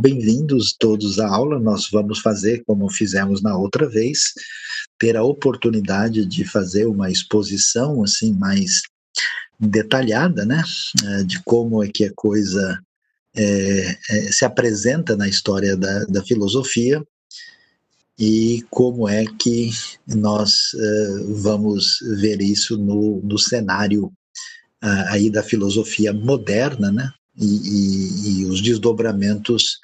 Bem-vindos todos à aula. Nós vamos fazer como fizemos na outra vez, ter a oportunidade de fazer uma exposição assim mais detalhada, né, eh, de como é que a coisa é, é, se apresenta na história da, da, filosofia e como é que nós uh, vamos ver isso no, no cenário uh, aí da filosofia moderna, né, e, e, e os desdobramentos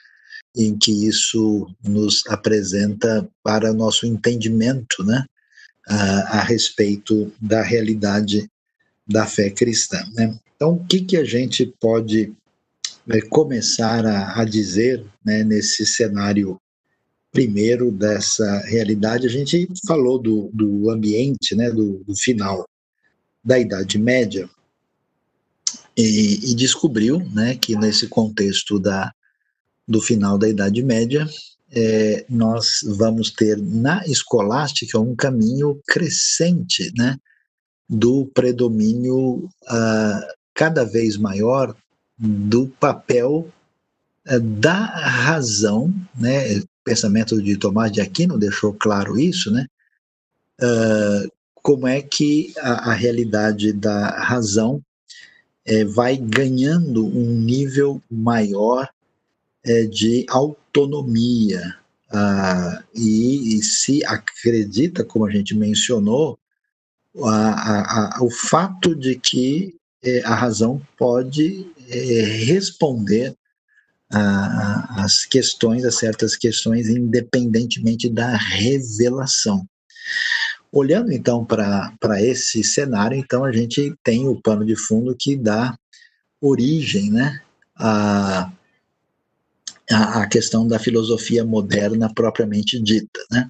em que isso nos apresenta para nosso entendimento, né, a, a respeito da realidade da fé cristã. Né? Então, o que, que a gente pode é, começar a, a dizer né, nesse cenário primeiro dessa realidade? A gente falou do, do ambiente, né, do, do final da Idade Média, e, e, descobriu né, que nesse contexto da, do final da Idade Média, é, nós vamos ter na escolástica um caminho crescente né, do predomínio uh, cada vez maior do papel uh, da razão, né, o pensamento de Tomás de Aquino deixou claro isso, né, uh, como é que a, a realidade da razão é, vai ganhando um nível maior é, de autonomia. Ah, e, e, se acredita, como a gente mencionou, a, a, o fato de que é, a razão pode é, responder às questões, a certas questões, independentemente da revelação. Olhando então para esse cenário, então a gente tem o pano de fundo que dá origem né, a, a, a questão da filosofia moderna propriamente dita, né?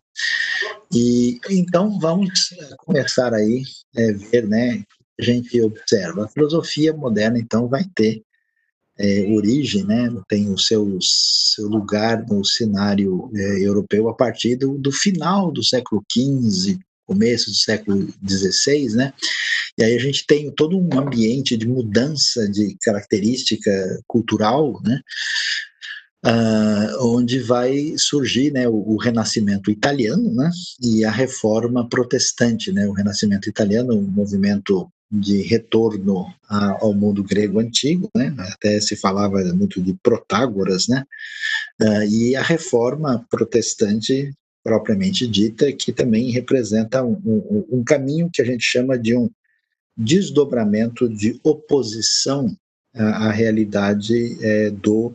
E então vamos começar aí é, ver, né? A gente observa a filosofia moderna, então vai ter é, origem, né? Tem o seu, seu lugar no cenário é, europeu a partir do, do final do século XV, começo do século XVI, né? E aí a gente tem todo um ambiente de mudança de característica cultural, né? Uh, onde vai surgir né, o, o, renascimento italiano né, e a reforma protestante. Né, o renascimento italiano, um movimento de retorno a, ao mundo grego antigo, né, até se falava muito de Protágoras, né, uh, e a reforma protestante propriamente dita, que também representa um, um, um caminho que a gente chama de um desdobramento de oposição à, à realidade é, do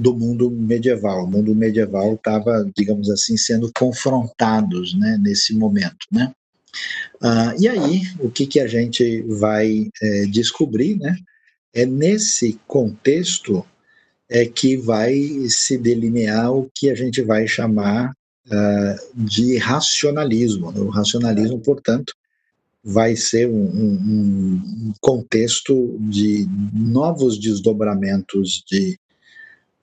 do mundo medieval. O mundo medieval estava, digamos assim, sendo confrontados né, nesse momento. Né? Ah, e aí, o que, que a gente vai é, descobrir né, é nesse contexto é que vai se delinear o que a gente vai chamar ah, de racionalismo. O racionalismo, portanto, vai ser um, um, um contexto de novos desdobramentos de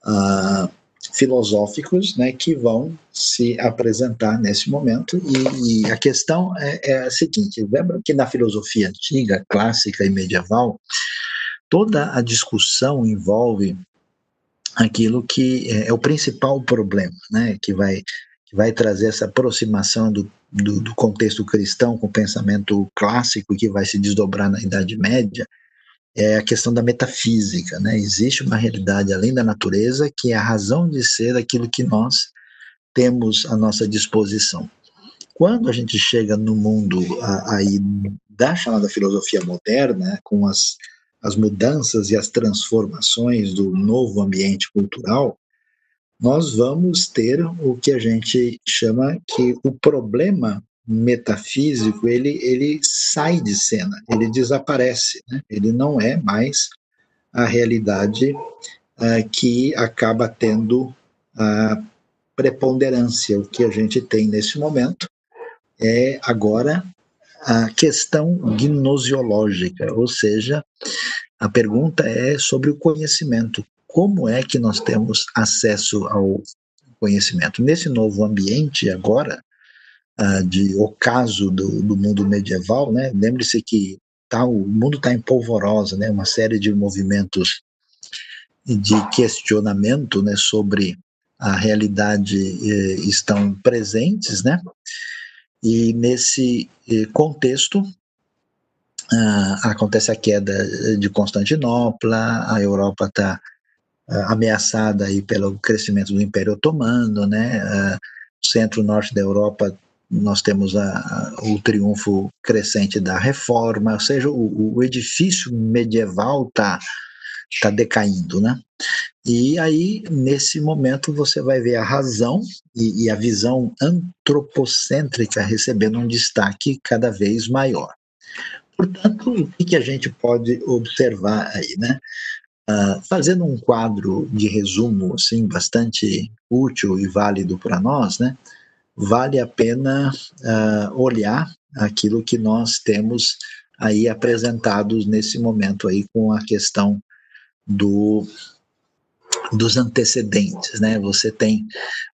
uh, filosóficos né, que vão se apresentar nesse momento. E, e a questão é, é, a seguinte: lembra que na filosofia antiga, clássica e medieval, toda a discussão envolve aquilo que é, é o principal problema, né, que vai que vai trazer essa aproximação do, do, do, contexto cristão com o pensamento clássico que vai se desdobrar na Idade Média, é a questão da metafísica, né? Existe uma realidade além da natureza que é a razão de ser daquilo que nós temos à nossa disposição. Quando a gente chega no mundo aí da chamada filosofia moderna, com as, as mudanças e as transformações do novo ambiente cultural, nós vamos ter o que a gente chama que o problema metafísico, ele, ele sai de cena, ele desaparece, né? ele não é mais a realidade uh, que acaba tendo a preponderância. O que a gente tem nesse momento é agora a questão gnosiológica, ou seja, a pergunta é sobre o conhecimento. Como é que nós temos acesso ao conhecimento? Nesse novo ambiente agora, uh, de ocaso do, do mundo medieval, né? Lembre-se que tá, o mundo está em polvorosa, né? Uma série de movimentos de questionamento né, sobre a realidade eh, estão presentes, né? E nesse eh, contexto ah, acontece a queda de Constantinopla, a Europa está ah, ameaçada aí pelo crescimento do Império Otomano, né? Ah, Centro-norte da Europa nós temos a, a, o triunfo crescente da reforma, ou seja, o, o edifício medieval está tá decaindo, né? E aí, nesse momento, você vai ver a razão e, e a visão antropocêntrica recebendo um destaque cada vez maior. Portanto, o que, que a gente pode observar aí, né? Uh, fazendo um quadro de resumo assim bastante útil e válido para nós, né? Vale a pena uh, olhar aquilo que nós temos aí apresentados nesse momento aí com a questão do dos antecedentes, né? Você tem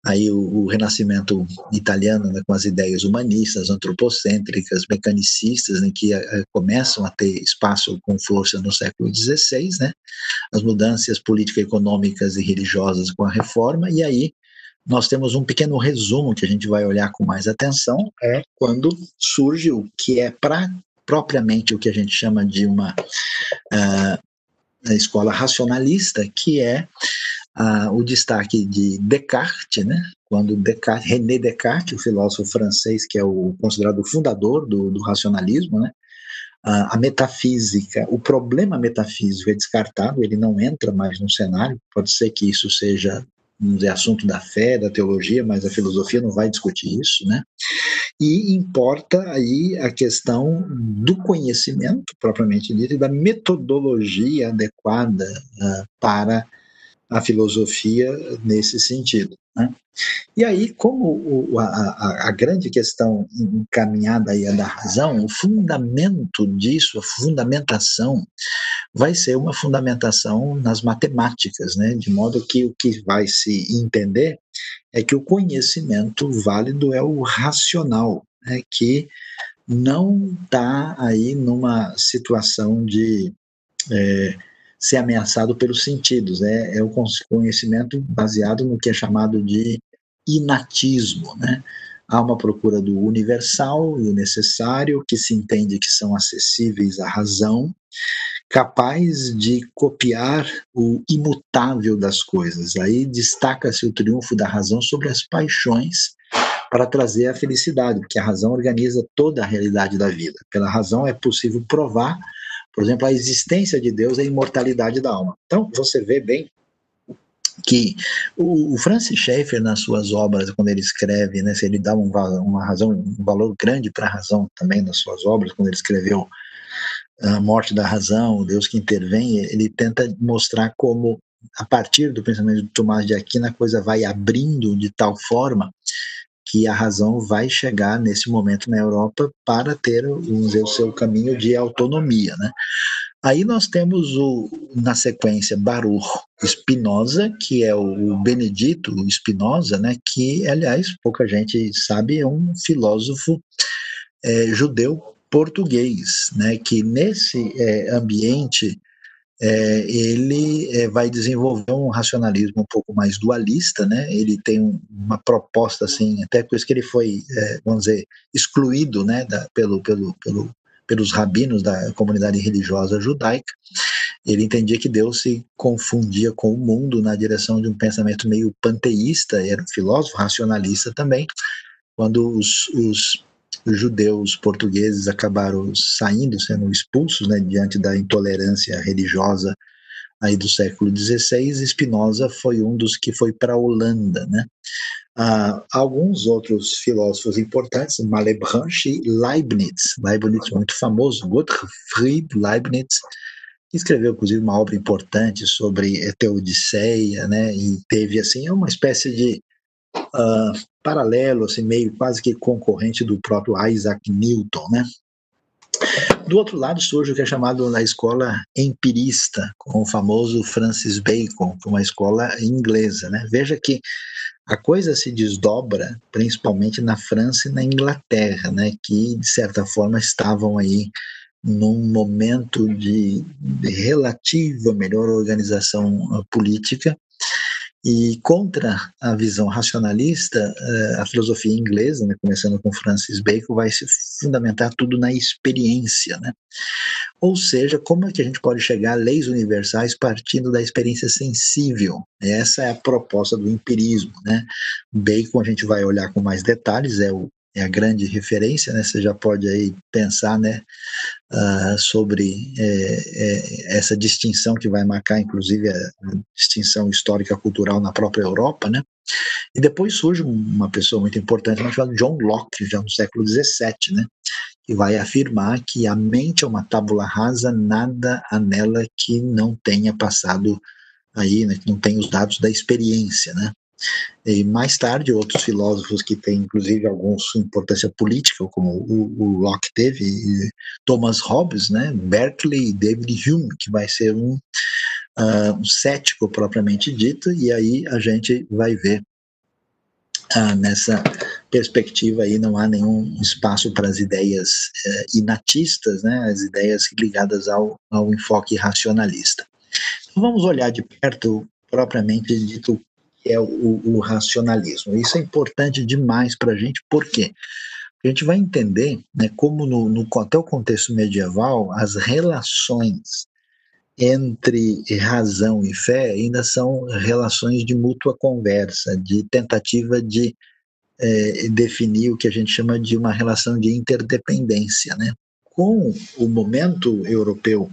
aí o, o Renascimento italiano né, com as ideias humanistas, antropocêntricas, mecanicistas, né, que uh, começam a ter espaço com força no século XVI, né? As mudanças político-econômicas e religiosas com a Reforma e aí nós temos um pequeno resumo que a gente vai olhar com mais atenção é quando surge o que é pra, propriamente o que a gente chama de uma uh, escola racionalista, que é ah, o destaque de Descartes, né? quando Descartes, René Descartes, o filósofo francês que é o considerado o fundador do, do racionalismo, né? a metafísica, o problema metafísico é descartado, ele não entra mais no cenário, pode ser que isso seja vamos dizer, assunto da fé, da teologia, mas a filosofia não vai discutir isso, né? E importa aí a questão do conhecimento, propriamente dito, e da metodologia adequada uh, para a filosofia nesse sentido. Né? E aí, como o, a, a, grande questão encaminhada aí é da razão, o fundamento disso, a fundamentação, vai ser uma fundamentação nas matemáticas, né? de modo que o que vai se entender é que o conhecimento válido é o racional, né? que não está aí numa situação de é, ser ameaçado pelos sentidos. É, é o conhecimento baseado no que é chamado de inatismo. Né? Há uma procura do universal e o necessário, que se entende que são acessíveis à razão, capaz de copiar o imutável das coisas. Aí destaca-se o triunfo da razão sobre as paixões para trazer a felicidade, porque a razão organiza toda a realidade da vida. Pela razão é possível provar por exemplo, a existência de Deus é a imortalidade da alma. Então, você vê bem que o, Francis Schaeffer, nas suas obras, quando ele escreve, né, ele dá um, uma razão, um valor grande para a razão também nas suas obras, quando ele escreveu A Morte da Razão, o Deus que Intervém, ele tenta mostrar como, a partir do pensamento de Tomás de Aquino, a coisa vai abrindo de tal forma que a razão vai chegar nesse momento na Europa para ter dizer, o seu caminho de autonomia. Né? Aí nós temos o, na sequência Baruch Spinoza, que é o Benedito Spinoza, né, que, aliás, pouca gente sabe, é um filósofo é, judeu português, né, que nesse é, ambiente é, ele é, vai desenvolver um racionalismo um pouco mais dualista, né? Ele tem um, uma proposta assim, até por isso que ele foi, é, vamos dizer, excluído, né, da, pelo, pelo, pelo, pelos rabinos da comunidade religiosa judaica. Ele entendia que Deus se confundia com o mundo na direção de um pensamento meio panteísta, era um filósofo racionalista também. Quando os, os os judeus portugueses acabaram saindo, sendo expulsos, né, diante da intolerância religiosa aí do século XVI, Spinoza foi um dos que foi para a Holanda, né? Ah, alguns outros filósofos importantes, Malebranche e Leibniz, Leibniz muito famoso, Gottfried Leibniz, escreveu inclusive uma obra importante sobre Teodiceia, né? E teve assim uma espécie de uh, paralelo, assim, meio quase que concorrente do próprio Isaac Newton, né? Do outro lado surge o que é chamado na escola empirista, com o famoso Francis Bacon, uma escola inglesa. Né? Veja que a coisa se desdobra principalmente na França e na Inglaterra, né? que de certa forma estavam aí num momento de, de relativa melhor organização política, e contra a visão racionalista, eh, a filosofia inglesa, né, começando com Francis Bacon, vai se fundamentar tudo na experiência. Né? Ou seja, como é que a gente pode chegar a leis universais partindo da experiência sensível? Essa é a proposta do empirismo. Né? Bacon a gente vai olhar com mais detalhes, é o é a grande referência, né? Você já pode aí pensar, né, uh, sobre é, é, essa distinção que vai marcar, inclusive, a, distinção histórica cultural na própria Europa, né? E depois surge uma pessoa muito importante, chamada John Locke, já no século XVII, né? Que vai afirmar que a mente é uma tábula rasa, nada há nela que não tenha passado aí, né, que não tenha os dados da experiência, né? E mais tarde, outros filósofos que têm, inclusive, alguns importância política, como o, o Locke teve, Thomas Hobbes, né, Berkeley e David Hume, que vai ser um, uh, um cético propriamente dito, e aí a gente vai ver uh, nessa perspectiva aí não há nenhum espaço para as ideias uh, inatistas, né, as ideias ligadas ao, ao enfoque racionalista. Então, vamos olhar de perto propriamente dito é o, o racionalismo. Isso é importante demais para a gente, por quê? A gente vai entender né, como, no, no, até o contexto medieval, as relações entre razão e fé ainda são relações de mútua conversa, de tentativa de é, definir o que a gente chama de uma relação de interdependência. Né? Com o momento europeu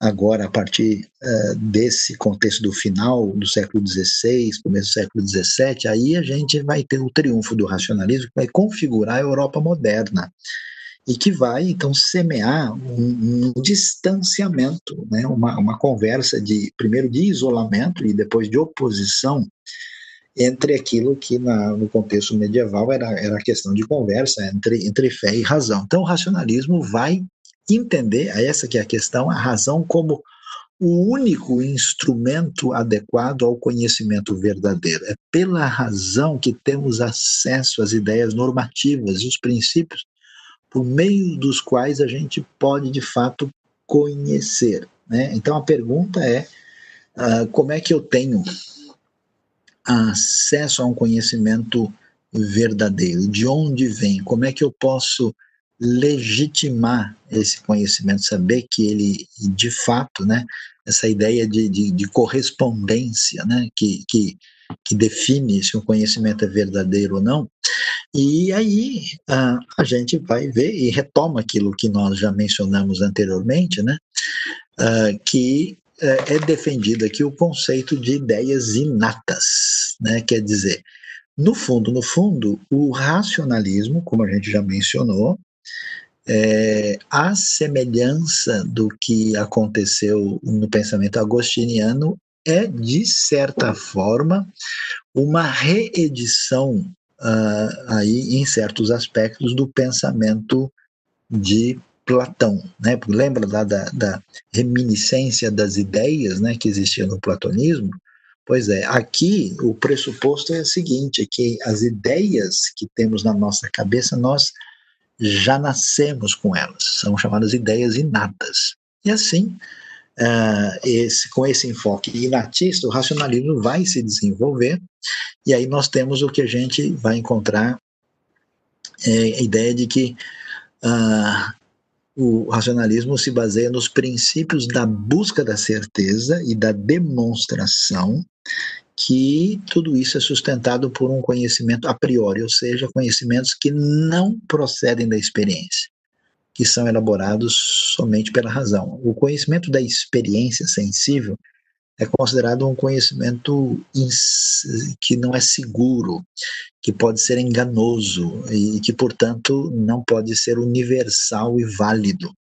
agora a partir uh, desse contexto do final do século XVI, começo do século XVII, aí a gente vai ter o triunfo do racionalismo que vai configurar a Europa moderna e que vai então semear um, um distanciamento, né, uma, uma conversa de primeiro de isolamento e depois de oposição entre aquilo que na, no contexto medieval era, era questão de conversa entre, entre fé e razão. Então o racionalismo vai entender, essa que é a questão, a razão como o único instrumento adequado ao conhecimento verdadeiro. É pela razão que temos acesso às ideias normativas e os princípios por meio dos quais a gente pode, de fato, conhecer. Né? Então a pergunta é: uh, como é que eu tenho acesso a um conhecimento verdadeiro? De onde vem? Como é que eu posso legitimar esse conhecimento, saber que ele, de fato, né, essa ideia de, de, de correspondência, né, que, que, que define se um conhecimento é verdadeiro ou não, e aí a, a gente vai ver e retoma aquilo que nós já mencionamos anteriormente, né, uh, que uh, é defendido aqui o conceito de ideias inatas, né, quer dizer, no fundo, no fundo, o racionalismo, como a gente já mencionou, é, a semelhança do que aconteceu no pensamento agostiniano é, de certa forma, uma reedição uh, aí em certos aspectos do pensamento de Platão, né? Lembra lá da, da reminiscência das ideias, né, que existia no platonismo? Pois é, aqui o pressuposto é o seguinte, é que as ideias que temos na nossa cabeça nós já nascemos com elas, são chamadas ideias inatas. E assim, uh, esse, com esse enfoque inatista, o racionalismo vai se desenvolver, e aí nós temos o que a gente vai encontrar, é, a ideia de que uh, o racionalismo se baseia nos princípios da busca da certeza e da demonstração que tudo isso é sustentado por um conhecimento a priori, ou seja, conhecimentos que não procedem da experiência, que são elaborados somente pela razão. O conhecimento da experiência sensível é considerado um conhecimento que não é seguro, que pode ser enganoso e que, portanto, não pode ser universal e válido.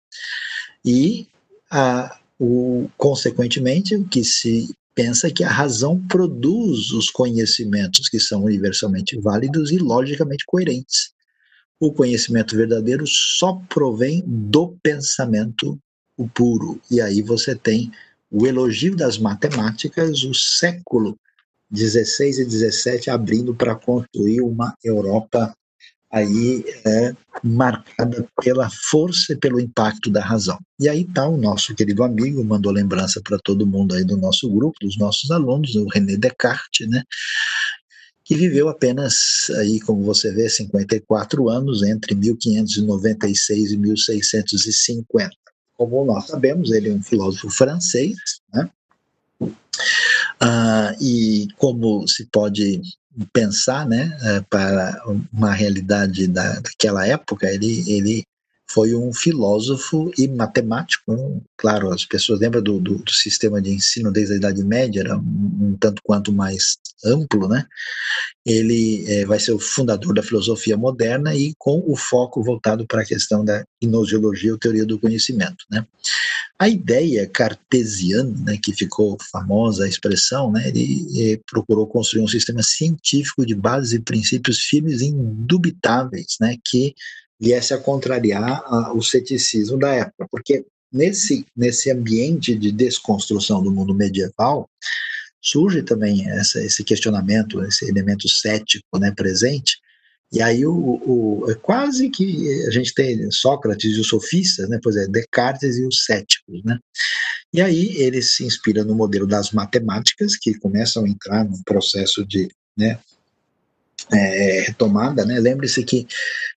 E, a, o, consequentemente, o que se pensa que a razão produz os conhecimentos que são universalmente válidos e logicamente coerentes. O conhecimento verdadeiro só provém do pensamento puro. E aí você tem o elogio das matemáticas, o século XVI e XVII abrindo para construir uma Europa aí é marcada pela força e pelo impacto da razão. E aí está o nosso querido amigo, mandou lembrança para todo mundo aí do nosso grupo, dos nossos alunos, o René Descartes, né? que viveu apenas aí, como você vê, 54 anos entre 1596 e 1650. Como nós sabemos, ele é um filósofo francês, né? Ah, e como se pode pensar, né, eh, para uma realidade da, daquela época, ele, ele foi um filósofo e matemático. Claro, as pessoas lembram do, do, do, sistema de ensino desde a Idade Média, era um, um tanto quanto mais amplo, né? Ele é, vai ser o fundador da filosofia moderna e com o foco voltado para a questão da gnoseologia, ou teoria do conhecimento, né? A ideia cartesiana, né, que ficou famosa a expressão, né, ele, ele procurou construir um sistema científico de bases e princípios firmes e indubitáveis, né, que viesse a contrariar a, o ceticismo da época, porque nesse, nesse ambiente de desconstrução do mundo medieval, surge também essa, esse questionamento, esse elemento cético né, presente, e aí o, o, é quase que a gente tem Sócrates e os sofistas, né, pois é, Descartes e os céticos, né? E aí ele se inspira no modelo das matemáticas, que começam a entrar num processo de né, é, retomada, né? Lembre-se que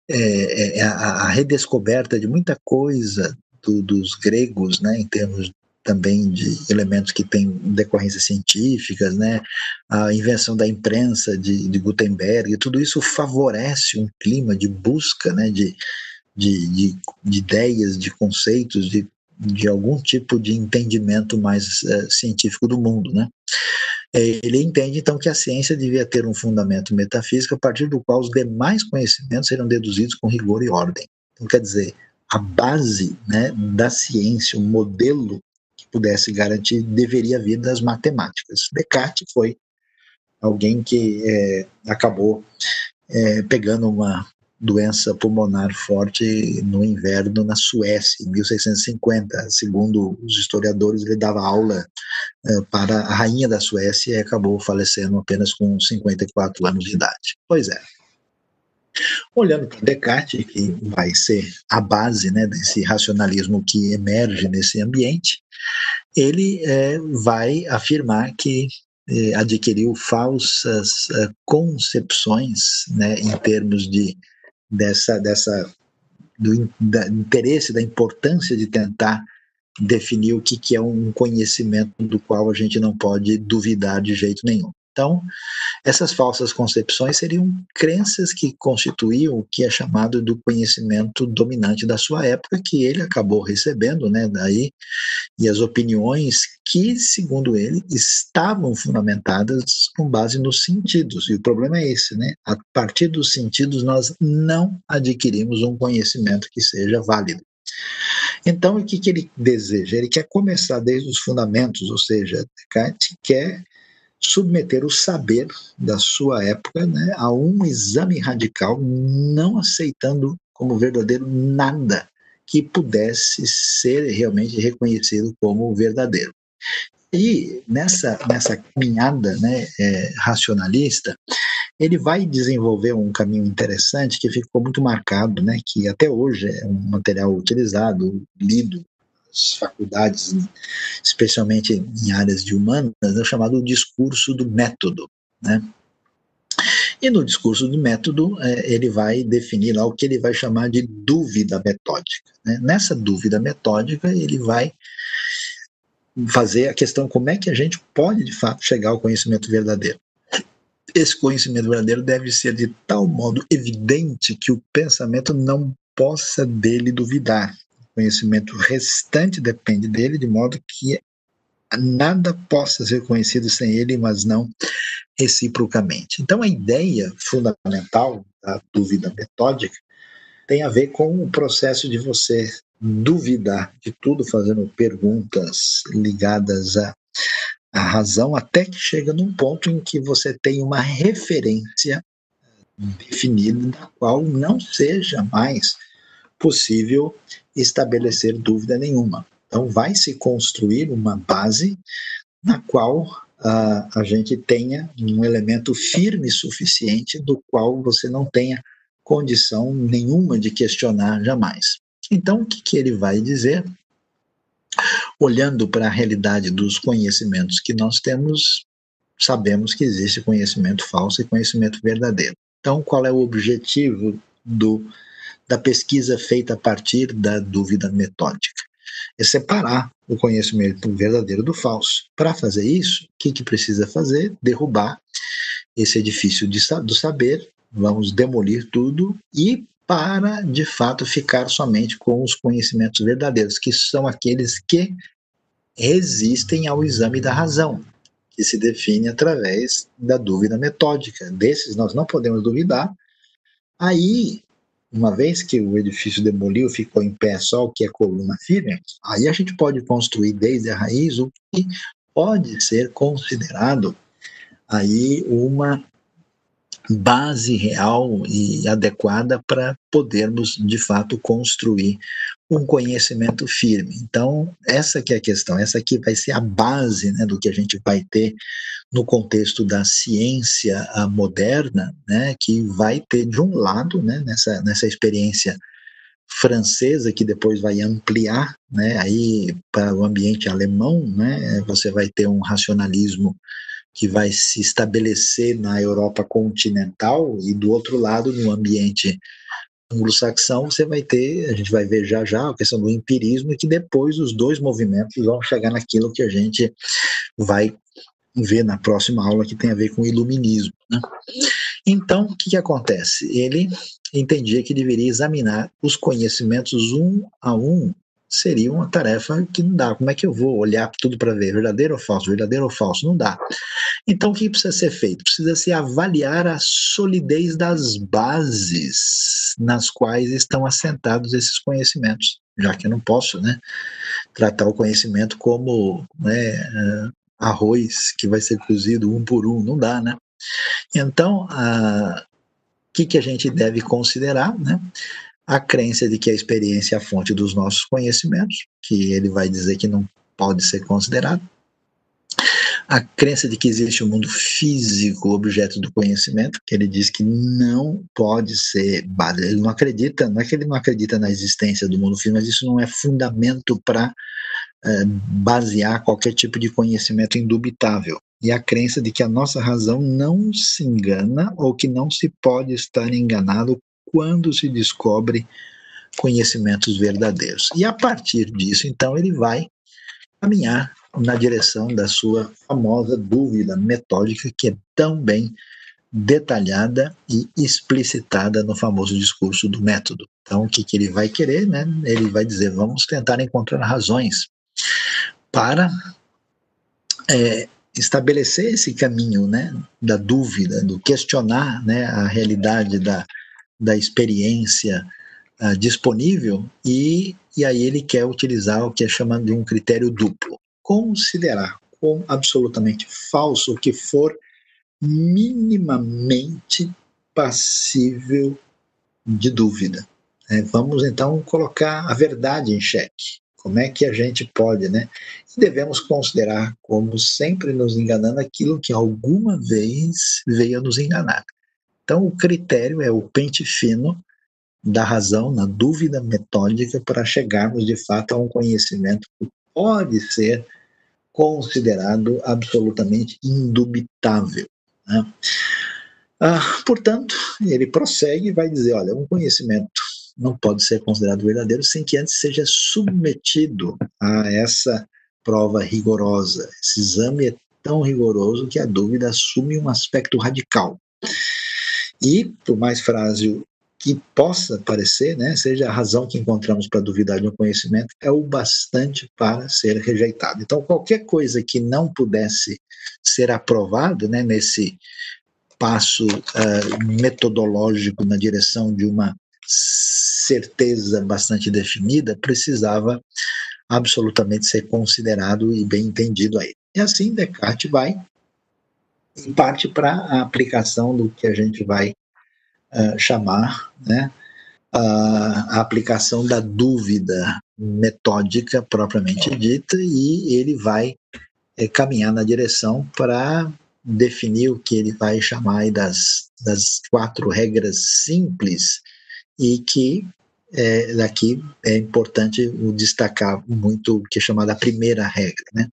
é, é, a, a, redescoberta de muita coisa do, dos gregos, né, em termos também de elementos que têm decorrências científicas, né, a invenção da imprensa de, de Gutenberg, tudo isso favorece um clima de busca, né, de, de, de, de ideias, de conceitos, de, de algum tipo de entendimento mais uh, científico do mundo, né. É, ele entende então que a ciência devia ter um fundamento metafísico a partir do qual os demais conhecimentos serão deduzidos com rigor e ordem. Então, quer dizer, a base né, da ciência, o modelo que pudesse garantir, deveria vir das matemáticas. Descartes foi alguém que é, acabou é, pegando uma doença pulmonar forte no inverno na Suécia, em 1650. Segundo os historiadores, ele dava aula eh, para a rainha da Suécia e acabou falecendo apenas com 54 anos de idade. Pois é. Olhando para Descartes, que vai ser a base né, desse racionalismo que emerge nesse ambiente, ele é, vai afirmar que é, adquiriu falsas concepções né, em termos de dessa, dessa do da, interesse, da importância de tentar definir o que, que é um conhecimento do qual a gente não pode duvidar de jeito nenhum. Então, essas falsas concepções seriam crenças que constituíam o que é chamado do conhecimento dominante da sua época, que ele acabou recebendo, né, daí, e as opiniões que, segundo ele, estavam fundamentadas com base nos sentidos. E o problema é esse, né? A partir dos sentidos nós não adquirimos um conhecimento que seja válido. Então, o que, que ele deseja? Ele quer começar desde os fundamentos, ou seja, Descartes quer submeter o saber da sua época né, a um exame radical, não aceitando como verdadeiro nada que pudesse ser realmente reconhecido como verdadeiro. E nessa, nessa caminhada né, é, racionalista, ele vai desenvolver um caminho interessante que ficou muito marcado, né, que até hoje é um material utilizado, lido faculdades, especialmente em áreas de humanas, é o chamado discurso do método, né? E no discurso do método, é, ele vai definir lá o que ele vai chamar de dúvida metódica. Né? Nessa dúvida metódica, ele vai fazer a questão como é que a gente pode, de fato, chegar ao conhecimento verdadeiro. Esse conhecimento verdadeiro deve ser de tal modo evidente que o pensamento não possa dele duvidar conhecimento restante depende dele, de modo que nada possa ser conhecido sem ele, mas não reciprocamente. Então, a ideia fundamental da dúvida metódica tem a ver com o processo de você duvidar de tudo, fazendo perguntas ligadas à, à razão, até que chega num ponto em que você tem uma referência definida, da qual não seja mais possível estabelecer dúvida nenhuma. Então, vai se construir uma base na qual uh, a gente tenha um elemento firme suficiente do qual você não tenha condição nenhuma de questionar jamais. Então, o que, que ele vai dizer? Olhando para a realidade dos conhecimentos que nós temos, sabemos que existe conhecimento falso e conhecimento verdadeiro. Então, qual é o objetivo do, da pesquisa feita a partir da dúvida metódica? É separar o conhecimento verdadeiro do falso. Para fazer isso, o que, que precisa fazer? Derrubar esse edifício de, do saber, vamos demolir tudo e para, de fato, ficar somente com os conhecimentos verdadeiros, que são aqueles que resistem ao exame da razão, que se define através da dúvida metódica. Desses nós não podemos duvidar. Aí, uma vez que o edifício demoliu, ficou em pé só o que é coluna firme, aí a gente pode construir desde a raiz o que pode ser considerado aí uma base real e adequada para podermos de fato construir um conhecimento firme. Então, essa que é a questão, essa aqui vai ser a base né, do que a gente vai ter no contexto da ciência moderna, né, que vai ter de um lado, né, nessa, nessa experiência francesa que depois vai ampliar, né, aí para o ambiente alemão, né, você vai ter um racionalismo que vai se estabelecer na Europa continental e do outro lado no ambiente anglo-saxão você vai ter, a gente vai ver já já a questão do empirismo e que depois os dois movimentos vão chegar naquilo que a gente vai ver na próxima aula que tem a ver com o iluminismo. Né? Então, o que, que acontece? Ele entendia que deveria examinar os conhecimentos um a um seria uma tarefa que não dá. Como é que eu vou olhar tudo para ver verdadeiro ou falso, verdadeiro ou falso? Não dá. Então, o que precisa ser feito? Precisa se avaliar a solidez das bases nas quais estão assentados esses conhecimentos, já que eu não posso, né, tratar o conhecimento como né, eh, arroz que vai ser cozido um por um, não dá, né? Então, o que, que a gente deve considerar, né? A crença de que a experiência é a fonte dos nossos conhecimentos, que ele vai dizer que não pode ser considerado. A crença de que existe um mundo físico, objeto do conhecimento, que ele diz que não pode ser. Ele não acredita, não é que ele não acredita na existência do mundo físico, mas isso não é fundamento para é, basear qualquer tipo de conhecimento indubitável. E a crença de que a nossa razão não se engana ou que não se pode estar enganado quando se descobre conhecimentos verdadeiros. E a partir disso, então, ele vai caminhar na direção da sua famosa dúvida metódica, que é tão bem detalhada e explicitada no famoso discurso do método. Então, o que, que ele vai querer? Né? Ele vai dizer: vamos tentar encontrar razões para é, estabelecer esse caminho né, da dúvida, do questionar né, a realidade da, da experiência uh, disponível e, e aí ele quer utilizar o que é chamado de um critério duplo. Considerar como absolutamente falso o que for minimamente passível de dúvida. É, vamos então colocar a verdade em xeque. Como é que a gente pode, né? E devemos considerar como sempre nos enganando aquilo que alguma vez veio nos enganar. Então, o critério é o pente fino da razão, na dúvida metódica, para chegarmos de fato a um conhecimento que pode ser considerado absolutamente indubitável. Né? Ah, portanto, ele prossegue e vai dizer: olha, um conhecimento não pode ser considerado verdadeiro sem que antes seja submetido a essa prova rigorosa. Esse exame é tão rigoroso que a dúvida assume um aspecto radical. E, por mais frágil que possa parecer, né, seja a razão que encontramos para duvidar de um conhecimento, é o bastante para ser rejeitado. Então, qualquer coisa que não pudesse ser aprovada né, nesse passo uh, metodológico na direção de uma certeza bastante definida, precisava absolutamente ser considerado e bem entendido aí. E assim Descartes vai em parte para a aplicação do que a gente vai uh, chamar né, a, a aplicação da dúvida metódica propriamente dita, e ele vai é, caminhar na direção para definir o que ele vai chamar das das quatro regras simples e que é, daqui é importante destacar muito o que é chamada a primeira regra, né?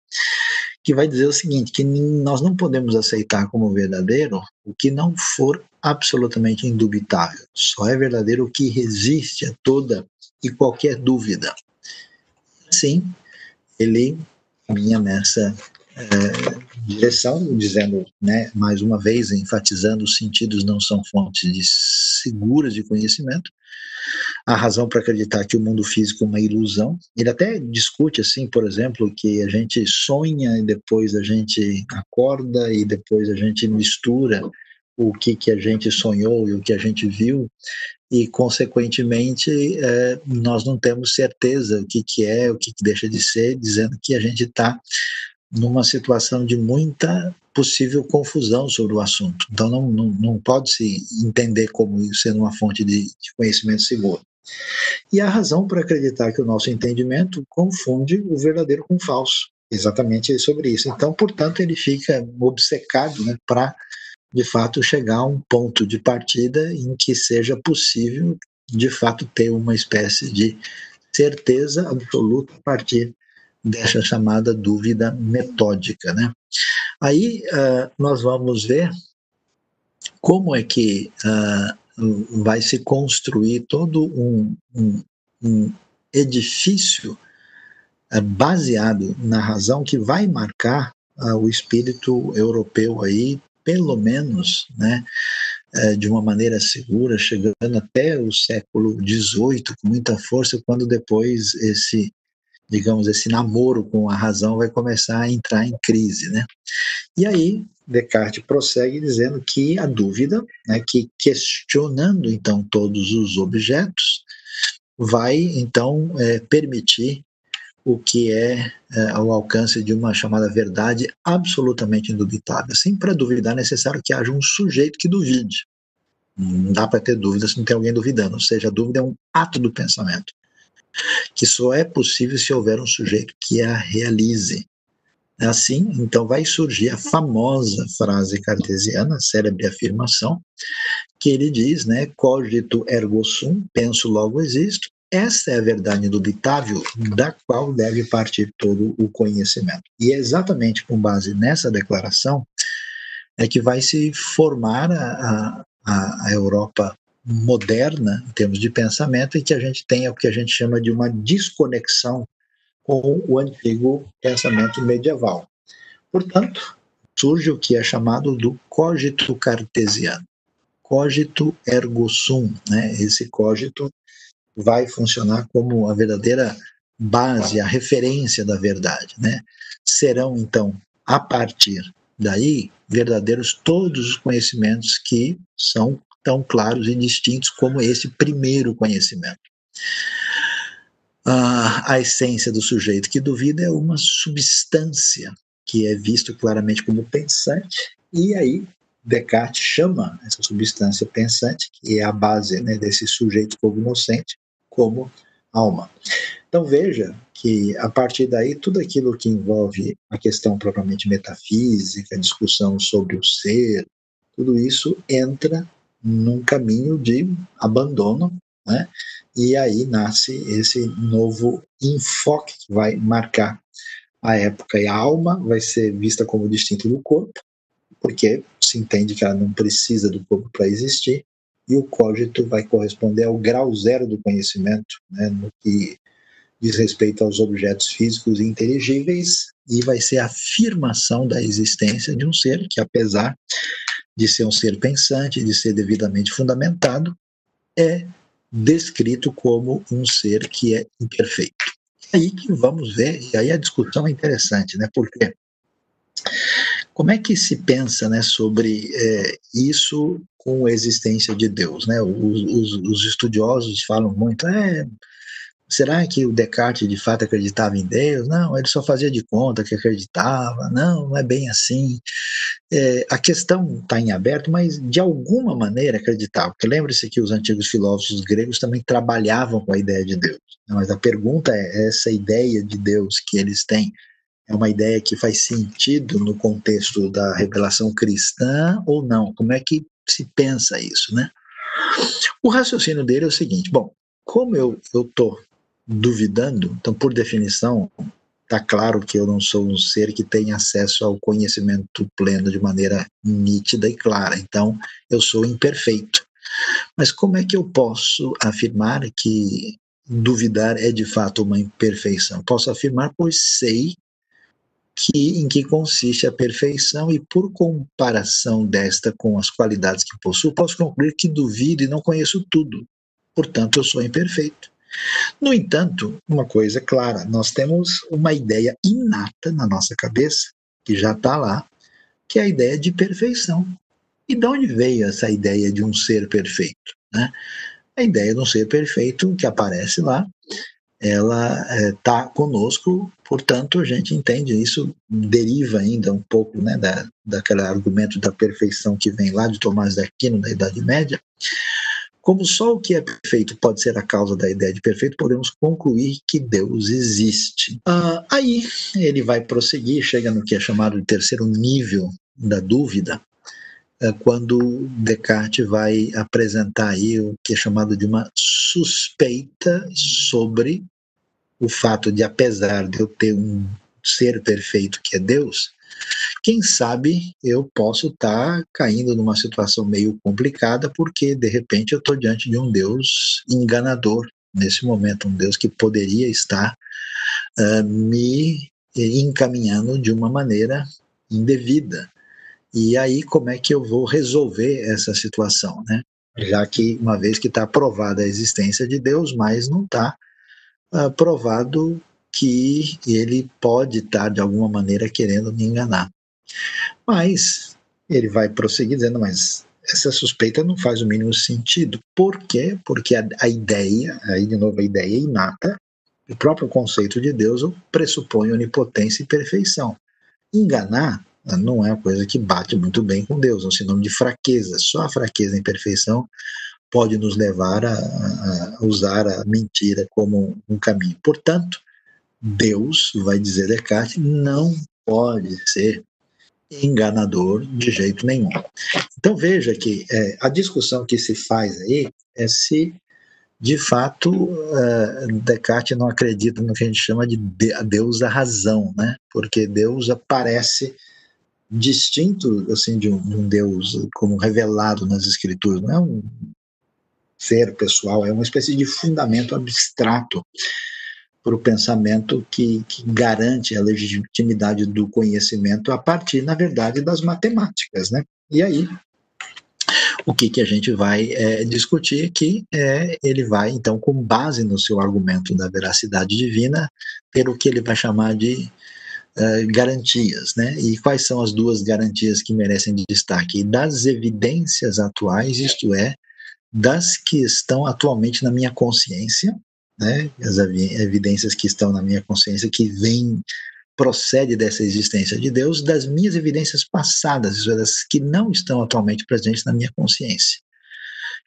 Que vai dizer o seguinte, que nós não podemos aceitar como verdadeiro o que não for absolutamente indubitável. Só é verdadeiro o que resiste a toda e qualquer dúvida. Sim, ele caminha nessa é, direção, dizendo, né, mais uma vez, enfatizando os sentidos não são fontes de seguras de conhecimento, a razão para acreditar que o mundo físico é uma ilusão. Ele até discute, assim, por exemplo, que a gente sonha e depois a gente acorda e depois a gente mistura o que, que a gente sonhou e o que a gente viu, e, consequentemente, é, nós não temos certeza o que, que é, o que, que deixa de ser, dizendo que a gente está numa situação de muita possível confusão sobre o assunto. Então, não, não, não pode se entender como isso sendo uma fonte de, de conhecimento seguro. E a razão para acreditar que o nosso entendimento confunde o verdadeiro com o falso. Exatamente sobre isso. Então, portanto, ele fica obcecado né, para, de fato, chegar a um ponto de partida em que seja possível, de fato, ter uma espécie de certeza absoluta a partir dessa chamada dúvida metódica. Né? Aí uh, nós vamos ver como é que uh, vai se construir todo um, um, um edifício uh, baseado na razão que vai marcar o espírito europeu aí, pelo menos, né, de uma maneira segura, chegando até o século XVIII com muita força, quando depois esse digamos, esse namoro com a razão vai começar a entrar em crise, né? E aí Descartes prossegue dizendo que a dúvida, né, que questionando então todos os objetos, vai então é, permitir o que é, é o alcance de uma chamada verdade absolutamente indubitável. Assim, para duvidar é necessário que haja um sujeito que duvide. Não dá para ter dúvida se não tem alguém duvidando, ou seja, a dúvida é um ato do pensamento que só é possível se houver um sujeito que a realize. Assim, então vai surgir a famosa frase cartesiana, célebre afirmação, que ele diz, né, cogito ergo sum, penso logo existo, essa é a verdade indubitável da qual deve partir todo o conhecimento. E é exatamente com base nessa declaração é que vai se formar a, a, a Europa moderna, em termos de pensamento, e que a gente tenha o que a gente chama de uma desconexão com o antigo pensamento medieval. Portanto, surge o que é chamado do cogito cartesiano. Cogito ergo sum, né? Esse cogito vai funcionar como a verdadeira base, a referência da verdade, né? Serão então a partir daí verdadeiros todos os conhecimentos que são tão claros e distintos como esse primeiro conhecimento. Ah, a essência do sujeito que duvida é uma substância que é visto claramente como pensante, e aí Descartes chama essa substância pensante, que é a base né, desse sujeito cognoscente, como alma. Então veja que a partir daí tudo aquilo que envolve a questão propriamente metafísica, discussão sobre o ser, tudo isso entra num caminho de abandono, né? E aí nasce esse novo enfoque que vai marcar a época. E a alma vai ser vista como distinta do corpo, porque se entende que ela não precisa do corpo para existir, e o cogito vai corresponder ao grau zero do conhecimento, né, no que diz respeito aos objetos físicos inteligíveis, e vai ser a afirmação da existência de um ser que, apesar de ser um ser pensante, de ser devidamente fundamentado, é descrito como um ser que é imperfeito. Aí que vamos ver, e aí a discussão é interessante, né? Porque como é que se pensa né, sobre é, isso com a existência de Deus? Né? Os, os, os estudiosos falam muito, é, Será que o Descartes de fato acreditava em Deus? Não, ele só fazia de conta que acreditava. Não, não é bem assim. É, a questão está em aberto, mas de alguma maneira acreditava. Porque lembre-se que os antigos filósofos gregos também trabalhavam com a ideia de Deus. Mas a pergunta é: essa ideia de Deus que eles têm é uma ideia que faz sentido no contexto da revelação cristã ou não? Como é que se pensa isso, né? O raciocínio dele é o seguinte: bom, como eu estou duvidando, então, por definição, está claro que eu não sou um ser que tem acesso ao conhecimento pleno de maneira nítida e clara, então eu sou imperfeito. Mas como é que eu posso afirmar que duvidar é de fato uma imperfeição? Posso afirmar, pois sei que, em que consiste a perfeição e, por comparação desta com as qualidades que possuo, posso concluir que duvido e não conheço tudo. Portanto, eu sou imperfeito. No entanto, uma coisa é clara: nós temos uma ideia inata na nossa cabeça, que já está lá, que é a ideia de perfeição. E de onde veio essa ideia de um ser perfeito? Né? A ideia de um ser perfeito que aparece lá ela está é, conosco, portanto a gente entende isso deriva ainda um pouco né, da, daquele argumento da perfeição que vem lá de Tomás de Aquino na Idade Média. Como só o que é perfeito pode ser a causa da ideia de perfeito, podemos concluir que Deus existe. Ah, aí ele vai prosseguir, chega no que é chamado de terceiro nível da dúvida, é quando Descartes vai apresentar aí o que é chamado de uma suspeita sobre o fato de, apesar de eu ter um ser perfeito que é Deus, quem sabe eu posso estar tá caindo numa situação meio complicada, porque de repente eu estou diante de um Deus enganador nesse momento, um Deus que poderia estar uh, me encaminhando de uma maneira indevida. E aí, como é que eu vou resolver essa situação, né? Já que, uma vez que está provada a existência de Deus, mas não está uh, provado que ele pode estar, tá, de alguma maneira, querendo me enganar. Mas ele vai prosseguir dizendo, mas essa suspeita não faz o mínimo sentido. Por quê? Porque a, a ideia, aí de novo a ideia inata, o próprio conceito de Deus pressupõe onipotência e perfeição. Enganar não é uma coisa que bate muito bem com Deus, é um sinônimo de fraqueza. Só a fraqueza e a imperfeição pode nos levar a, a usar a mentira como um caminho. Portanto, Deus, vai dizer Descartes, não pode ser enganador de jeito nenhum. Então veja que é, a discussão que se faz aí é se de fato uh, Descartes não acredita no que a gente chama de Deus da razão, né? Porque Deus aparece distinto assim de um, de um, Deus como revelado nas escrituras, não é um ser pessoal, é uma espécie de fundamento abstrato para o pensamento que, que, garante a legitimidade do conhecimento a partir, na verdade, das matemáticas, né? E aí, o que, que a gente vai é, discutir aqui é, ele vai, então, com base no seu argumento da veracidade divina, ter o que ele vai chamar de uh, garantias, né? E quais são as duas garantias que merecem destaque? Das evidências atuais, isto é, das que estão atualmente na minha consciência, né, as evidências que estão na minha consciência, que vêm, procede dessa existência de Deus, das minhas evidências passadas, isso é, das que não estão atualmente presentes na minha consciência.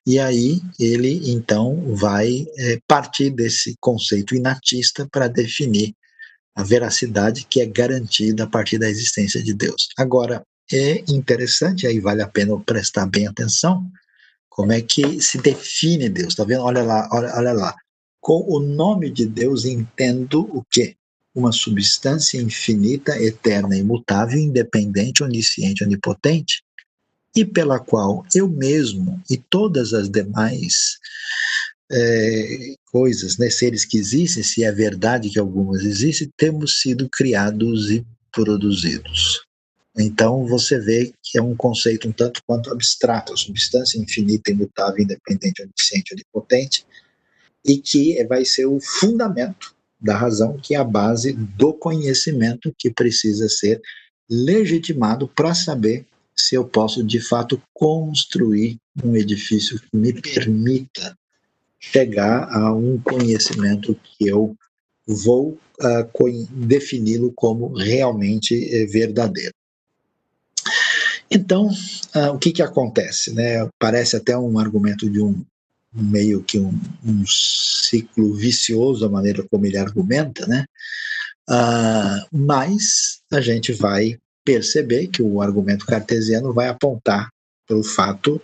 E aí ele então vai é, partir desse conceito inatista para definir a veracidade que é garantida a partir da existência de Deus. Agora, é interessante, aí vale a pena prestar bem atenção, como é que se define Deus? Tá vendo? Olha lá, olha, olha lá. Com o nome de Deus entendo o quê? Uma substância infinita, eterna, imutável, independente, onisciente, onipotente, e pela qual eu mesmo e todas as demais é, coisas, né, seres que existem, se é verdade que algumas existem, temos sido criados e produzidos. Então você vê que é um conceito um tanto quanto abstrato, substância infinita, imutável, independente, onisciente, onipotente, e que vai ser o fundamento da razão, que é a base do conhecimento que precisa ser legitimado para saber se eu posso de fato construir um edifício que me permita chegar a um conhecimento que eu vou uh, defini-lo como realmente eh, verdadeiro. Então, uh, o que, que acontece? Né? Parece até um argumento de um meio que um, um ciclo vicioso, a maneira como ele argumenta, né? Uh, mas a gente vai perceber que o argumento cartesiano vai apontar pelo fato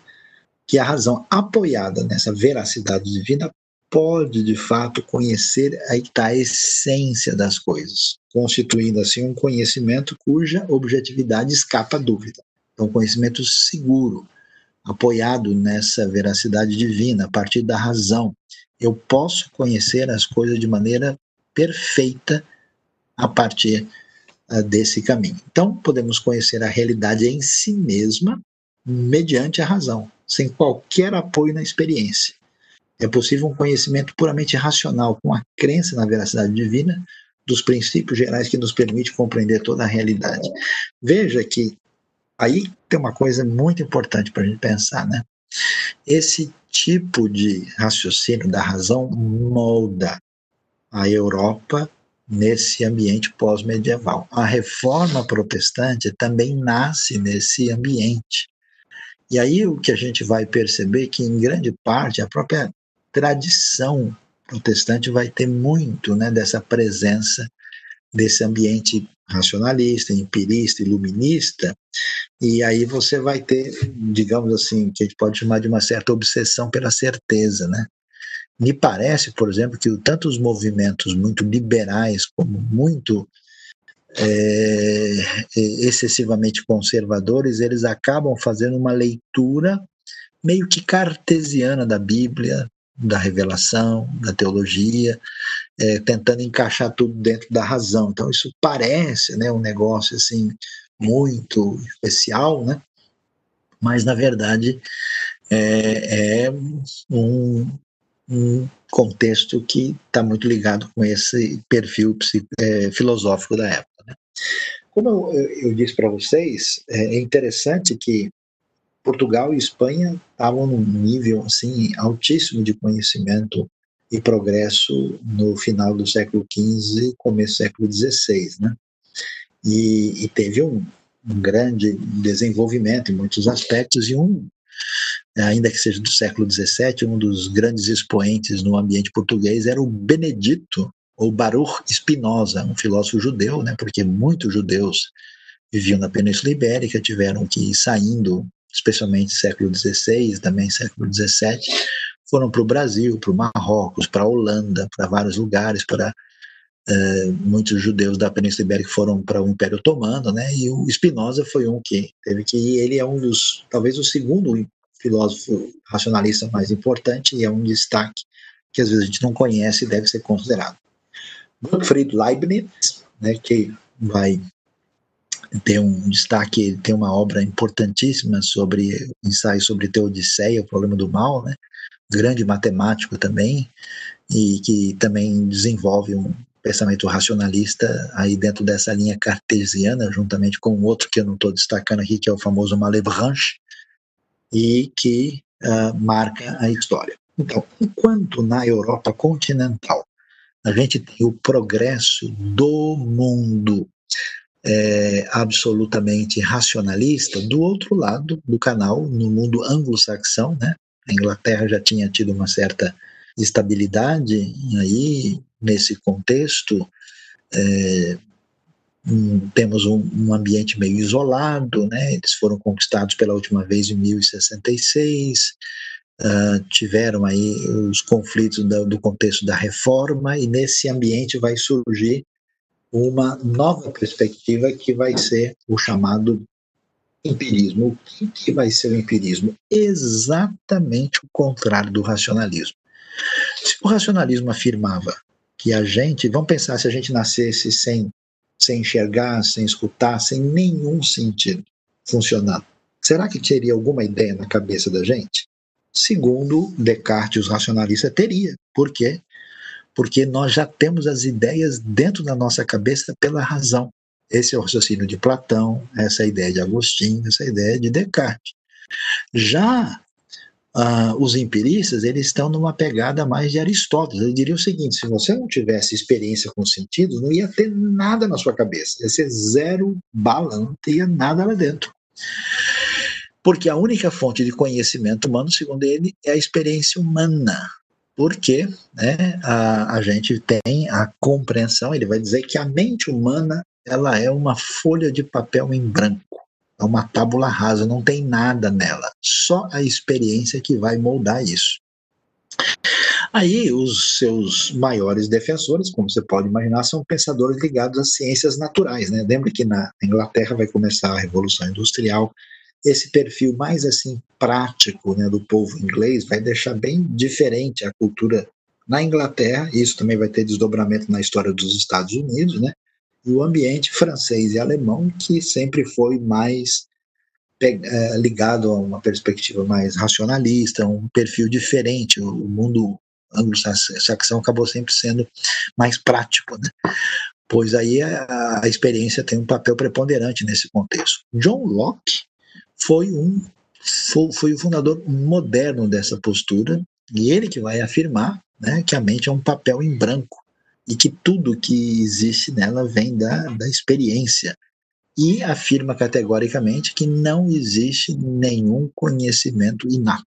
que a razão apoiada nessa veracidade divina pode, de fato, conhecer está a essência das coisas, constituindo assim um conhecimento cuja objetividade escapa à dúvida. É um conhecimento seguro, apoiado nessa veracidade divina, a partir da razão. Eu posso conhecer as coisas de maneira perfeita a partir uh, desse caminho. Então, podemos conhecer a realidade em si mesma mediante a razão, sem qualquer apoio na experiência. É possível um conhecimento puramente racional, com a crença na veracidade divina dos princípios gerais que nos permite compreender toda a realidade. Veja que aí tem uma coisa muito importante para a gente pensar, né? Esse tipo de raciocínio da razão molda a Europa nesse ambiente pós-medieval. A reforma protestante também nasce nesse ambiente. E aí o que a gente vai perceber é que em grande parte a própria tradição protestante vai ter muito né, dessa presença desse ambiente racionalista, empirista, iluminista, e aí você vai ter, digamos assim, que a gente pode chamar de uma certa obsessão pela certeza, né? Me parece, por exemplo, que tanto os movimentos muito liberais como muito é, excessivamente conservadores, eles acabam fazendo uma leitura meio que cartesiana da Bíblia, da revelação, da teologia, é, tentando encaixar tudo dentro da razão. Então isso parece, né, um negócio assim muito especial, né? Mas na verdade é, é um, um, contexto que está muito ligado com esse perfil é, filosófico da época. Né? Como eu, eu disse para vocês, é, é interessante que Portugal e Espanha estavam num nível assim altíssimo de conhecimento e progresso no final do século XV começo do século XVI, né? E, e teve um, um, grande desenvolvimento em muitos aspectos e um, ainda que seja do século XVII, um dos grandes expoentes no ambiente português era o Benedito ou Baruch Spinoza, um filósofo judeu, né? Porque muitos judeus viviam na Península Ibérica, tiveram que ir saindo especialmente século XVI, também século XVII, foram para o Brasil, para o Marrocos, para a Holanda, para vários lugares, para uh, muitos judeus da Península Ibérica foram para o Império Otomano, né? E o Spinoza foi um que teve que ir. Ele é um dos, talvez o segundo filósofo racionalista mais importante e é um destaque que às vezes a gente não conhece e deve ser considerado. Gottfried Leibniz, né, que vai tem um destaque, ele tem uma obra importantíssima sobre ensaio sobre Teodiceia, o problema do mal, né? Grande matemático também e que também desenvolve um pensamento racionalista aí dentro dessa linha cartesiana, juntamente com outro que eu não estou destacando aqui, que é o famoso Malebranche, e que uh, marca a história. Então, enquanto na Europa continental a gente tem o progresso do mundo é, absolutamente racionalista, do outro lado do canal, no mundo anglo-saxão, né? A Inglaterra já tinha tido uma certa estabilidade aí nesse contexto. É, um, temos um, um, ambiente meio isolado, né? Eles foram conquistados pela última vez em 1066. Uh, tiveram aí os conflitos do, do contexto da reforma e nesse ambiente vai surgir uma nova perspectiva que vai ser o chamado empirismo. O que vai ser o empirismo? Exatamente o contrário do racionalismo. Se o racionalismo afirmava que a gente, vamos pensar se a gente nascesse sem, sem enxergar, sem escutar, sem nenhum sentido funcionando, será que teria alguma ideia na cabeça da gente? Segundo Descartes, os racionalistas teria. Por quê? porque nós já temos as ideias dentro da nossa cabeça pela razão. Esse é o raciocínio de Platão, essa é a ideia de Agostinho, essa é a ideia de Descartes. Já uh, os empiristas, eles estão numa pegada mais de Aristóteles. Ele diria o seguinte: se você não tivesse experiência com sentidos, não ia ter nada na sua cabeça. Ia ser zero bala, não teria nada lá dentro. Porque a única fonte de conhecimento humano, segundo ele, é a experiência humana porque né, a, a gente tem a compreensão, ele vai dizer que a mente humana ela é uma folha de papel em branco. É uma tábula rasa, não tem nada nela, só a experiência que vai moldar isso. Aí, os seus maiores defensores, como você pode imaginar, são pensadores ligados às ciências naturais. Né? Lembra que na Inglaterra vai começar a Revolução Industrial. Esse perfil mais assim prático né, do povo inglês vai deixar bem diferente a cultura na Inglaterra. Isso também vai ter desdobramento na história dos Estados Unidos, né? O ambiente francês e alemão que sempre foi mais é, ligado a uma perspectiva mais racionalista, um perfil diferente. O mundo anglo-saxão acabou sempre sendo mais prático, né? Pois aí a, a, experiência tem um papel preponderante nesse contexto. John Locke foi um foi, foi o fundador moderno dessa postura e ele que vai afirmar né, que a mente é um papel em branco e que tudo que existe nela vem da, da experiência e afirma categoricamente que não existe nenhum conhecimento inato.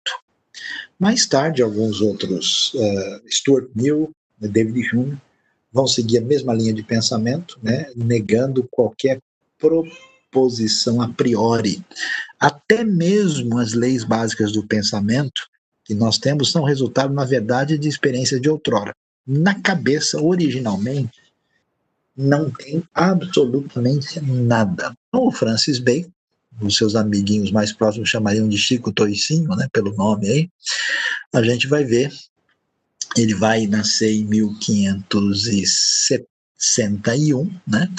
Mais tarde, alguns outros, uh, Stuart Mill, David Hume, vão seguir a mesma linha de pensamento, né, negando qualquer proposição a priori. Até mesmo as leis básicas do pensamento que nós temos são resultado, na verdade, de experiências de outrora. Na cabeça, originalmente, não tem absolutamente nada. O Francis Bacon, os seus amiguinhos mais próximos chamariam de Chico Toicinho, né, pelo nome aí, a gente vai ver, ele vai nascer em 1561, né,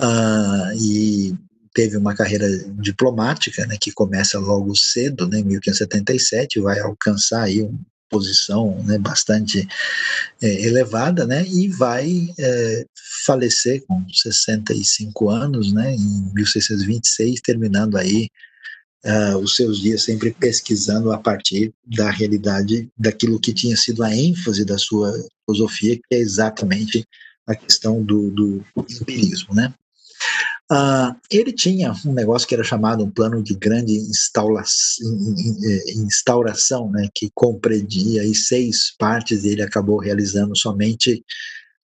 uh, e teve uma carreira diplomática, né, que começa logo cedo, né, em 1577, vai alcançar aí um posição né, bastante é, elevada, né, e vai é, falecer com 65 anos, né, em 1626, terminando aí uh, os seus dias sempre pesquisando a partir da realidade daquilo que tinha sido a ênfase da sua filosofia, que é exatamente a questão do, do empirismo, né. Uh, ele tinha um negócio que era chamado um plano de grande instauração, né, que compreendia aí seis partes, e ele acabou realizando somente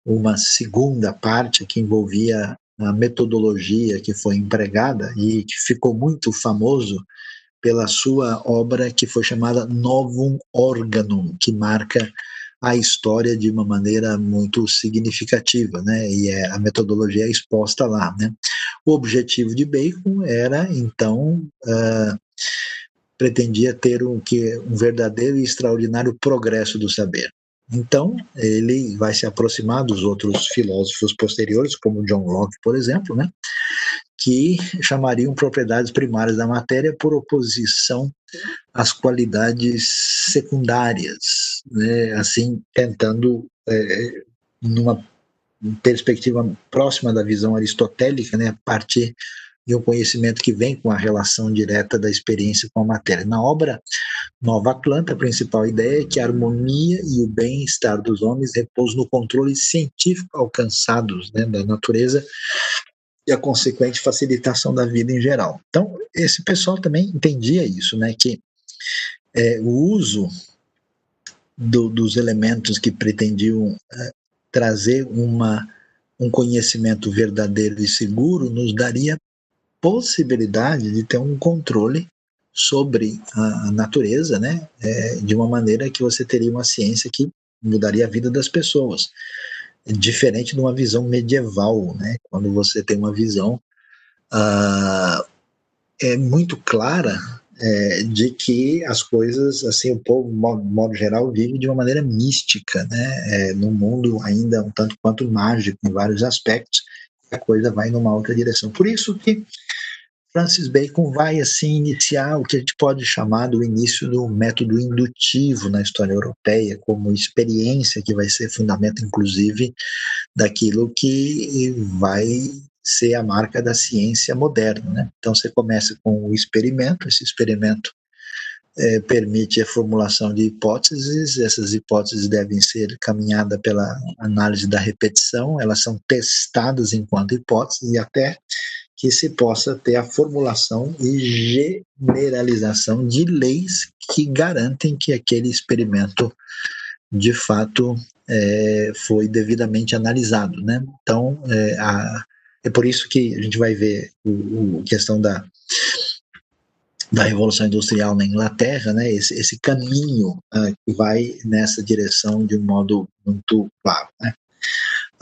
uma segunda parte que envolvia a metodologia que foi empregada e que ficou muito famoso pela sua obra que foi chamada Novum Organum, que marca a história de uma maneira muito significativa, né? E é, a metodologia é exposta lá, né? O objetivo de Bacon era então uh, pretendia ter um que um verdadeiro e extraordinário progresso do saber. Então, ele vai se aproximar dos outros filósofos posteriores, como John Locke, por exemplo, né? que chamariam propriedades primárias da matéria por oposição às qualidades secundárias, né? assim tentando é, numa perspectiva próxima da visão aristotélica, né, a partir de um conhecimento que vem com a relação direta da experiência com a matéria. Na obra Nova Atlanta, a principal ideia é que a harmonia e o bem-estar dos homens repousam no controle científico alcançados né, da natureza e a consequente facilitação da vida em geral. Então, esse pessoal também entendia isso, né, que é, o uso do, dos elementos que pretendiam é, trazer uma, um conhecimento verdadeiro e seguro nos daria possibilidade de ter um controle sobre a natureza, né, é, de uma maneira que você teria uma ciência que mudaria a vida das pessoas, diferente de uma visão medieval, né, quando você tem uma visão uh, é muito clara é, de que as coisas, assim, o povo, de modo, modo geral, vive de uma maneira mística, né, é, num mundo ainda um tanto quanto mágico em vários aspectos, a coisa vai numa outra direção. Por isso que Francis Bacon vai assim iniciar o que a gente pode chamar do início do método indutivo na história europeia, como experiência que vai ser fundamento, inclusive, daquilo que vai ser a marca da ciência moderna. Né? Então você começa com o experimento, esse experimento é, permite a formulação de hipóteses, essas hipóteses devem ser caminhadas pela análise da repetição, elas são testadas enquanto hipóteses e até que se possa ter a formulação e generalização de leis que garantem que aquele experimento de fato é, foi devidamente analisado, né? Então, é, a, é por isso que a gente vai ver a questão da da Revolução Industrial na Inglaterra, né, esse, esse caminho uh, que vai nessa direção de um modo muito claro. Né.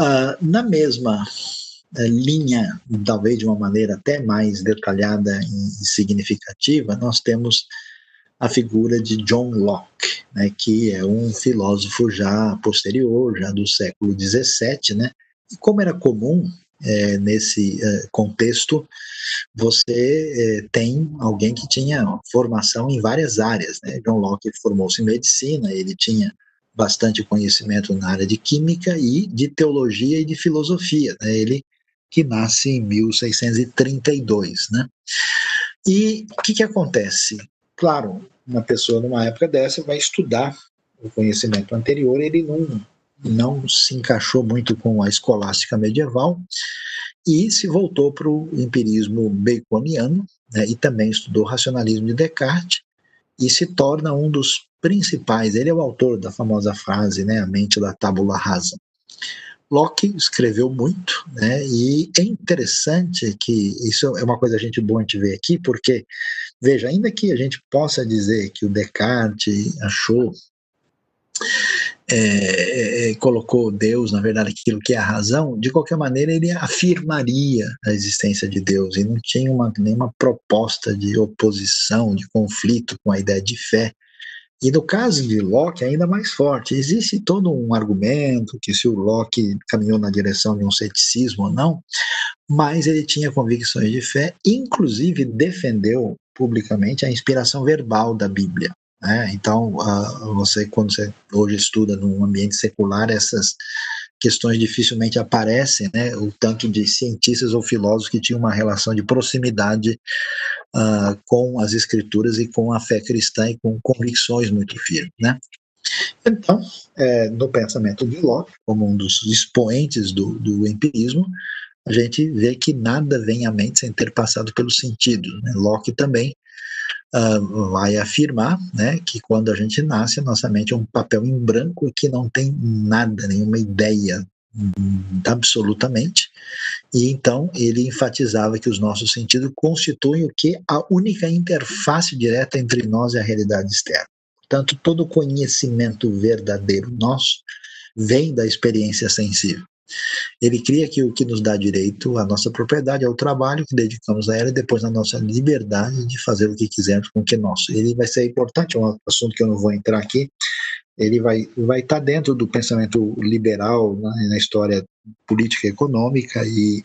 Uh, na mesma uh, linha, talvez de uma maneira até mais detalhada e significativa, nós temos a figura de John Locke, né, que é um filósofo já posterior, já do século XVII, né, e como era comum é, nesse é, contexto, você é, tem alguém que tinha formação em várias áreas. Né? John Locke formou-se em medicina, ele tinha bastante conhecimento na área de química e de teologia e de filosofia. Né? Ele que nasce em 1632. Né? E o que, que acontece? Claro, uma pessoa numa época dessa vai estudar o conhecimento anterior, ele não não se encaixou muito com a escolástica medieval e se voltou para o empirismo baconiano né, e também estudou racionalismo de Descartes e se torna um dos principais. Ele é o autor da famosa frase, né, a mente da tábula rasa. Locke escreveu muito, né, e é interessante que isso é uma coisa a gente boa de ver aqui, porque, veja, ainda que a gente possa dizer que o Descartes achou é, é, é, colocou Deus, na verdade, aquilo que é a razão, de qualquer maneira ele afirmaria a existência de Deus e não tinha uma, nenhuma proposta de oposição, de conflito com a ideia de fé. E no caso de Locke, ainda mais forte. Existe todo um argumento que se o Locke caminhou na direção de um ceticismo ou não, mas ele tinha convicções de fé, inclusive defendeu publicamente a inspiração verbal da Bíblia. Né? Então, uh, você, quando você hoje estuda num ambiente secular, essas questões dificilmente aparecem, né? O tanto de cientistas ou filósofos que tinham uma relação de proximidade uh, com as escrituras e com a fé cristã e com convicções muito firmes, né? Então, é, no pensamento de Locke, como um dos expoentes do, do empirismo, a gente vê que nada vem à mente sem ter passado pelos sentidos. Né? Locke também uh, vai afirmar né, que quando a gente nasce, nossa mente é um papel em branco que não tem nada, nenhuma ideia hum, absolutamente. E então ele enfatizava que os nossos sentidos constituem o que a única interface direta entre nós e a realidade externa. Portanto, todo conhecimento verdadeiro nosso vem da experiência sensível. Ele cria que o que nos dá direito à nossa propriedade é o trabalho que dedicamos a ela e depois a nossa liberdade de fazer o que quisermos com o que é nosso. Ele vai ser importante, é um assunto que eu não vou entrar aqui. Ele vai vai estar dentro do pensamento liberal né, na história política e econômica e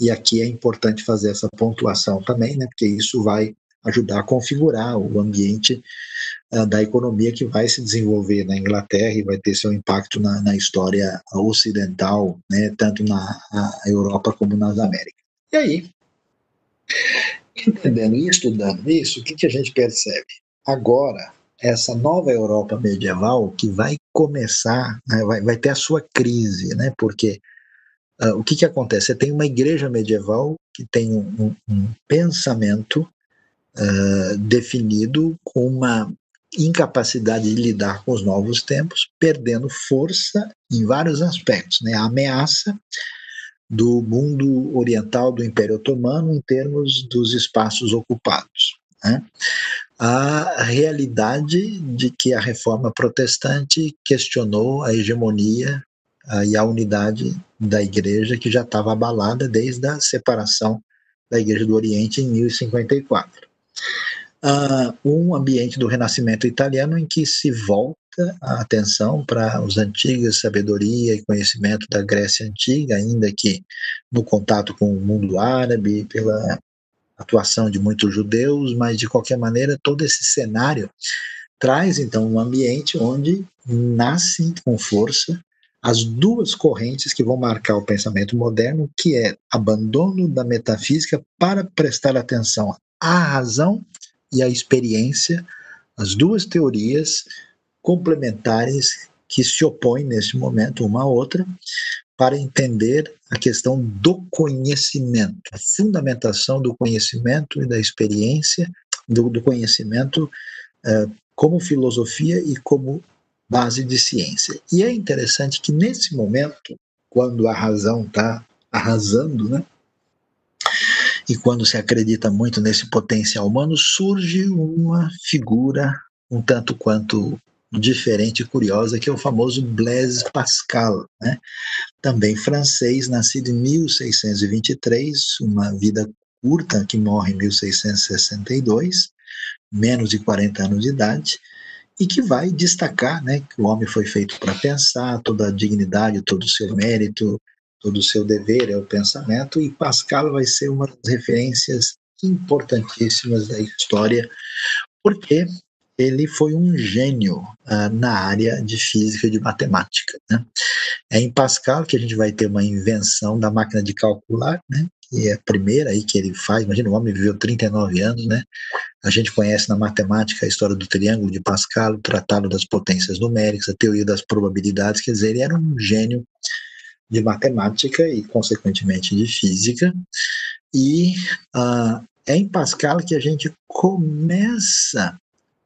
e aqui é importante fazer essa pontuação também, né? Porque isso vai ajudar a configurar o ambiente uh, da economia que vai se desenvolver na Inglaterra e vai ter seu impacto na, na história ocidental, né, tanto na Europa como nas Américas. E aí, entendendo e estudando isso, o que, que a gente percebe? Agora, essa nova Europa medieval que vai começar, né, vai, vai ter a sua crise, né, porque Uh, o que, que acontece? Você tem uma igreja medieval que tem um, um pensamento uh, definido com uma incapacidade de lidar com os novos tempos, perdendo força em vários aspectos. Né? A ameaça do mundo oriental do Império Otomano em termos dos espaços ocupados. Né? A realidade de que a reforma protestante questionou a hegemonia uh, e a unidade da igreja que já estava abalada desde a separação da Igreja do Oriente em 1054 uh, um ambiente do Renascimento italiano em que se volta a atenção para os antigas sabedoria e conhecimento da Grécia antiga, ainda que no contato com o mundo árabe, pela atuação de muitos judeus, mas de qualquer maneira todo esse cenário traz então um ambiente onde nascem com força as duas correntes que vão marcar o pensamento moderno, que é abandono da metafísica para prestar atenção à razão e a experiência, as duas teorias complementares que se opõem nesse momento uma à outra para entender a questão do conhecimento, a fundamentação do conhecimento e da experiência, do, do conhecimento uh, como filosofia e como base de ciência. E é interessante que nesse momento, quando a razão está arrasando, né, e quando se acredita muito nesse potencial humano, surge uma figura um tanto quanto diferente e curiosa, que é o famoso Blaise Pascal, né? também francês, nascido em 1623, uma vida curta, que morre em 1662, menos de 40 anos de idade, e que vai destacar né, que o homem foi feito para pensar, toda a dignidade, todo o seu mérito, todo o seu dever é o pensamento, e Pascal vai ser uma das referências importantíssimas da história, porque ele foi um gênio uh, na área de física e de matemática. Né? É em Pascal que a gente vai ter uma invenção da máquina de calcular, né? que é a primeira aí que ele faz. Imagina, o homem viveu 39 anos, né? A gente conhece na matemática a história do triângulo de Pascal, o tratado das potências numéricas, a teoria das probabilidades, quer dizer, ele era um gênio de matemática e, consequentemente, de física. E uh, é em Pascal que a gente começa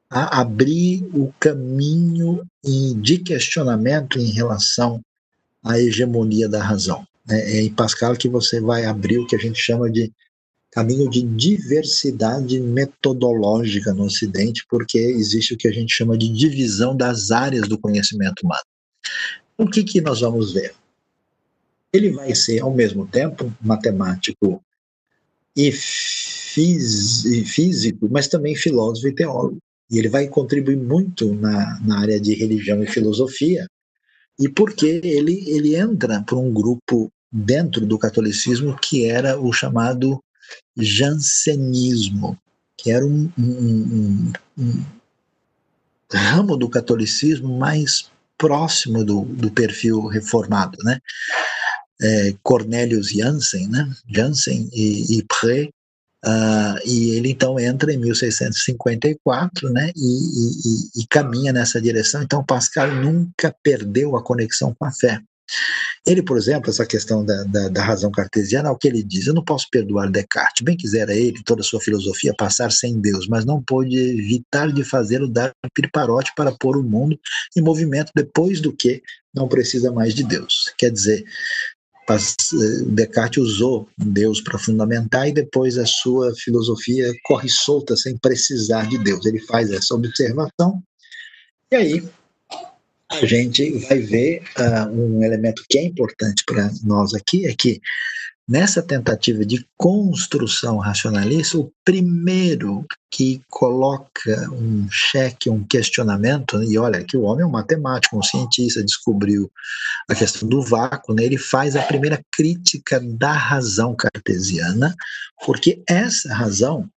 a abrir o caminho de questionamento em relação à hegemonia da razão. Né? É em Pascal que você vai abrir o que a gente chama de caminho de diversidade metodológica no Ocidente, porque existe o que a gente chama de divisão das áreas do conhecimento humano. O que, que nós vamos ver? Ele vai ser, ao mesmo tempo, matemático e físico, mas também filósofo e teólogo e ele vai contribuir muito na, na área de religião e filosofia, e porque ele, ele entra por um grupo dentro do catolicismo que era o chamado jansenismo, que era um, um, um, um ramo do catolicismo mais próximo do, do perfil reformado, né? É, Cornelius Jansen, né? Jansen e, e Pré Uh, e ele então entra em 1654 né, e, e, e, caminha nessa direção. Então, Pascal nunca perdeu a conexão com a fé. Ele, por exemplo, essa questão da, da, da razão cartesiana, é o que ele diz: eu não posso perdoar Descartes. Bem quisera ele, toda a sua filosofia, passar sem Deus, mas não pôde evitar de fazê-lo dar pirparote para pôr o mundo em movimento depois do que não precisa mais de Deus. Quer dizer, Descartes usou Deus para fundamentar e depois a sua filosofia corre solta sem precisar de Deus. Ele faz essa observação e aí a gente vai ver uh, um elemento que é importante para nós aqui é que Nessa tentativa de construção racionalista, o primeiro que coloca um cheque, um questionamento, e olha que o homem é um matemático, um cientista, descobriu a questão do vácuo, né? ele faz a primeira crítica da razão cartesiana, porque essa razão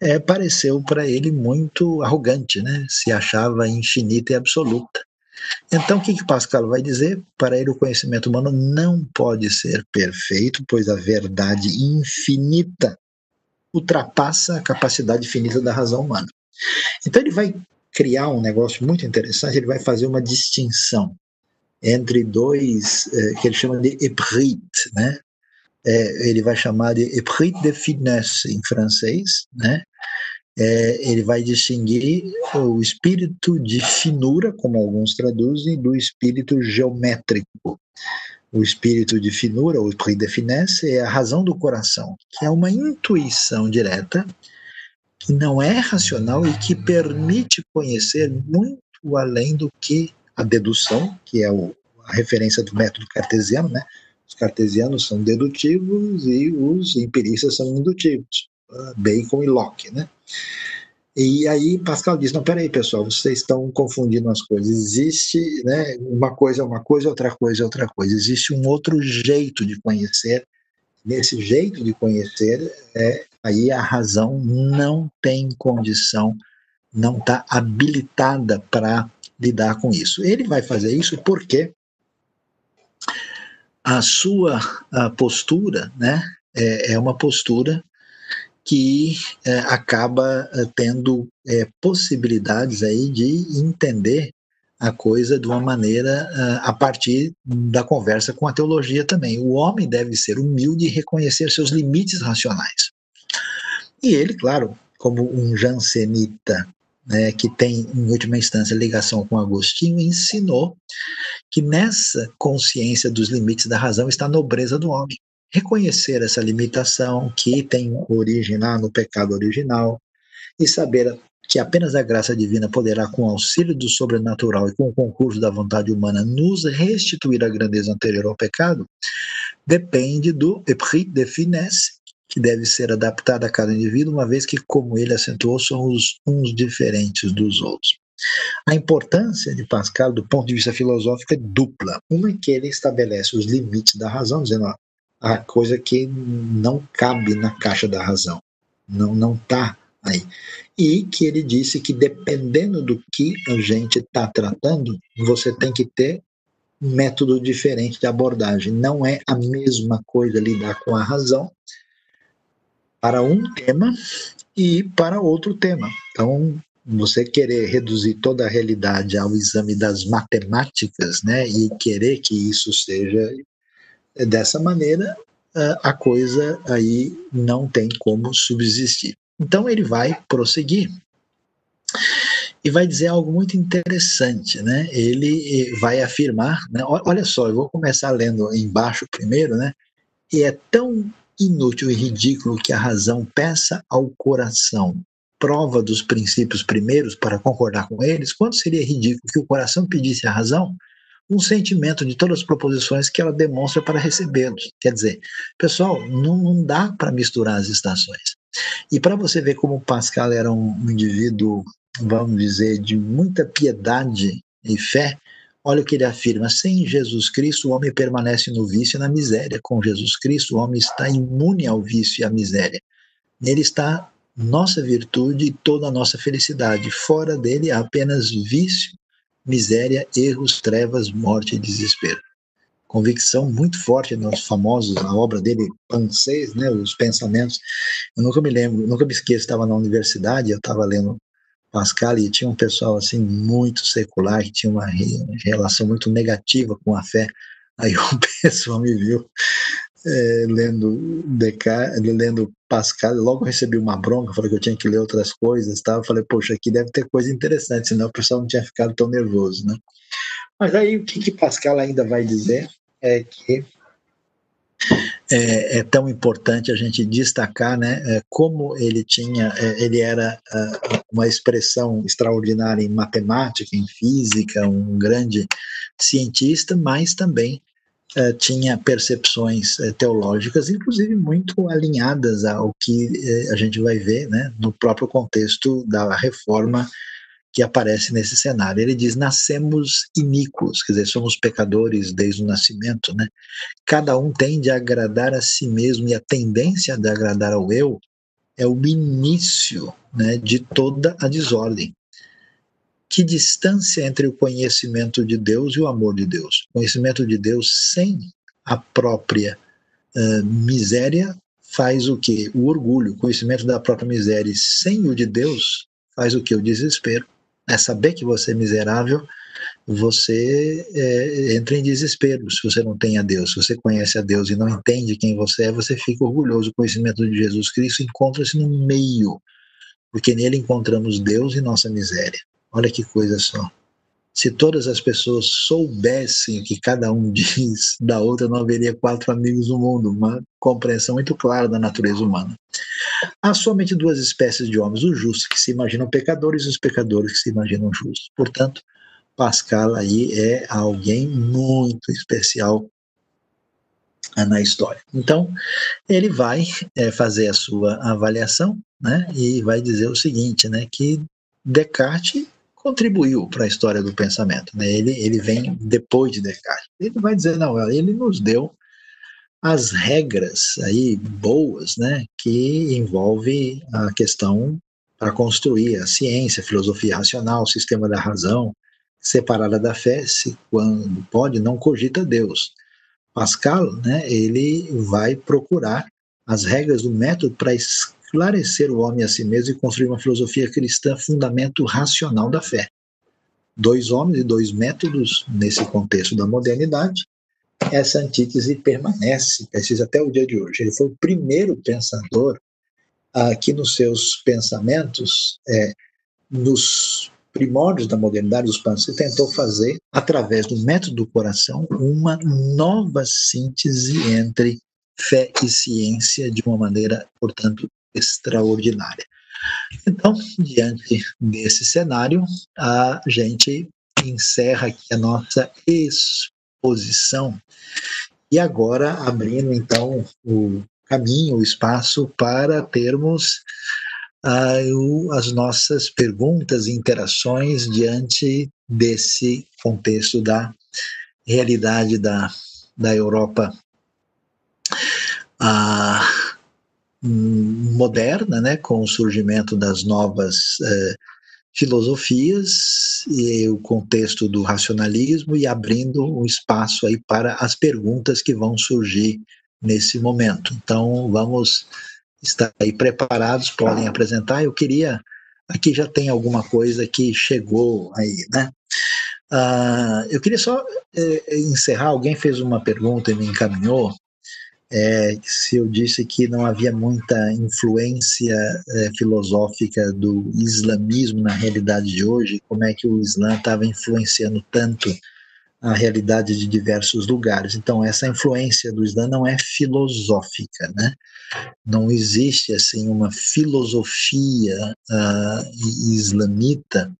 é, pareceu para ele muito arrogante, né? se achava infinita e absoluta. Então, o que, que Pascal vai dizer? Para ele, o conhecimento humano não pode ser perfeito, pois a verdade infinita ultrapassa a capacidade finita da razão humana. Então, ele vai criar um negócio muito interessante, ele vai fazer uma distinção entre dois, eh, que ele chama de éprit, né? É, ele vai chamar de éprit de finesse em francês, né? É, ele vai distinguir o espírito de finura, como alguns traduzem, do espírito geométrico. O espírito de finura, o esprit de finesse, é a razão do coração, que é uma intuição direta, que não é racional e que permite conhecer muito além do que a dedução, que é o, a referência do método cartesiano, né? Os cartesianos são dedutivos e os empiristas são indutivos. Bacon e Locke, né? E aí Pascal diz, não, peraí pessoal, vocês estão confundindo as coisas, existe né, uma coisa é uma coisa, outra coisa é outra coisa, existe um outro jeito de conhecer, nesse jeito de conhecer, é, aí a razão não tem condição, não está habilitada para lidar com isso. Ele vai fazer isso porque a sua a postura né, é, é uma postura que é, acaba é, tendo é, possibilidades aí de entender a coisa de uma maneira a partir da conversa com a teologia também. O homem deve ser humilde e reconhecer seus limites racionais. E ele, claro, como um jansenita, né, que tem, em última instância, ligação com Agostinho, ensinou que nessa consciência dos limites da razão está a nobreza do homem. Reconhecer essa limitação que tem origem lá no pecado original e saber que apenas a graça divina poderá, com o auxílio do sobrenatural e com o concurso da vontade humana, nos restituir a grandeza anterior ao pecado, depende do esprit de finesse, que deve ser adaptado a cada indivíduo, uma vez que, como ele acentuou, somos uns diferentes dos outros. A importância de Pascal, do ponto de vista filosófico, é dupla. Uma é que ele estabelece os limites da razão, dizendo ó, a coisa que não cabe na caixa da razão, não não está aí. E que ele disse que dependendo do que a gente está tratando, você tem que ter um método diferente de abordagem. Não é a mesma coisa lidar com a razão para um tema e para outro tema. Então, você querer reduzir toda a realidade ao exame das matemáticas, né, e querer que isso seja dessa maneira, a coisa aí não tem como subsistir. Então ele vai prosseguir e vai dizer algo muito interessante, né? Ele eh, vai afirmar, né? Olha só, eu vou começar lendo embaixo primeiro, né? E é tão inútil e ridículo que a razão peça ao coração prova dos princípios primeiros para concordar com eles, quanto seria ridículo que o coração pedisse à razão um sentimento de todas as proposições que ela demonstra para recebê-los. Quer dizer, pessoal, não, não dá para misturar as estações. E para você ver como Pascal era um, um indivíduo, vamos dizer, de muita piedade e fé, olha o que ele afirma: sem Jesus Cristo, o homem permanece no vício e na miséria. Com Jesus Cristo, o homem está imune ao vício e à miséria. Nele está nossa virtude e toda a nossa felicidade. Fora dele há apenas vício, miséria, erros, trevas, morte e desespero convicção muito forte nos famosos, a obra dele, Pansês, né, os pensamentos. Eu nunca me lembro, nunca me esqueço, estava na universidade, eu estava lendo Pascal e tinha um pessoal assim muito secular que tinha uma relação muito negativa com a fé. Aí o pessoal me viu é, lendo Descartes, lendo Pascal, logo recebi uma bronca, falei que eu tinha que ler outras coisas, tá? Eu falei, poxa, aqui deve ter coisa interessante, senão o pessoal não tinha ficado tão nervoso, né? Mas aí o que, que Pascal ainda vai dizer? é que é, é, tão importante a gente destacar, né, é, como ele tinha, é, ele era é, uma expressão extraordinária em matemática, em física, um grande cientista, mas também é, tinha percepções teológicas, inclusive muito alinhadas ao que a gente vai ver, né, no próprio contexto da reforma que aparece nesse cenário. Ele diz: nascemos iníquos, quer dizer, somos pecadores desde o nascimento, né? Cada um tende a agradar a si mesmo e a tendência de agradar ao eu é o início, né, de toda a desordem. Que distância entre o conhecimento de Deus e o amor de Deus? O conhecimento de Deus sem a própria uh, miséria faz o que? O orgulho. O conhecimento da própria miséria sem o de Deus faz o que? O desespero é saber que você é miserável, você é, entra em desespero se você não tem a Deus. Se você conhece a Deus e não entende quem você é, você fica orgulhoso. O conhecimento de Jesus Cristo encontra-se no meio, porque nele encontramos Deus e nossa miséria. Olha que coisa só. Se todas as pessoas soubessem o que cada um diz da outra, não haveria quatro amigos no mundo. Uma compreensão muito clara da natureza humana. Há somente duas espécies de homens, os justos que se imaginam pecadores e os pecadores que se imaginam justos. Portanto, Pascal aí é alguém muito especial eh, na história. Então, ele vai é, fazer a sua avaliação, né, e vai dizer o seguinte, né, que Descartes contribuiu para a história do pensamento, né, ele, ele vem depois de Descartes. Ele vai dizer, não, ele nos deu as regras aí boas, né, que envolve a questão para construir a ciência, a filosofia racional, o sistema da razão, separada da fé, se quando pode não cogita Deus. Pascal, né, ele vai procurar as regras do método para esclarecer o homem a si mesmo e construir uma filosofia cristã fundamento racional da fé. Dois homens e dois métodos nesse contexto da modernidade, essa antítese permanece, precisa até o dia de hoje. Ele foi o primeiro pensador ah, que nos seus pensamentos, é, nos primórdios da modernidade, os Panse tentou fazer, através do método do coração, uma nova síntese entre fé e ciência de uma maneira, portanto, extraordinária. Então, diante desse cenário, a gente encerra aqui a nossa exposição e agora abrindo então o caminho, o espaço para termos uh, as nossas perguntas e interações diante desse contexto da realidade da, da Europa uh, moderna, né, com o surgimento das novas uh, filosofias e o contexto do racionalismo e abrindo um espaço aí para as perguntas que vão surgir nesse momento. Então, vamos estar aí preparados, podem apresentar. Eu queria, aqui já tem alguma coisa que chegou aí, né? Uh, eu queria só eh, encerrar. Alguém fez uma pergunta e me encaminhou é, se eu disse que não havia muita influência é, filosófica do islamismo na realidade de hoje, como é que o Islã estava influenciando tanto a realidade de diversos lugares. Então, essa influência do Islã não é filosófica, né? Não existe assim uma filosofia uh, islamita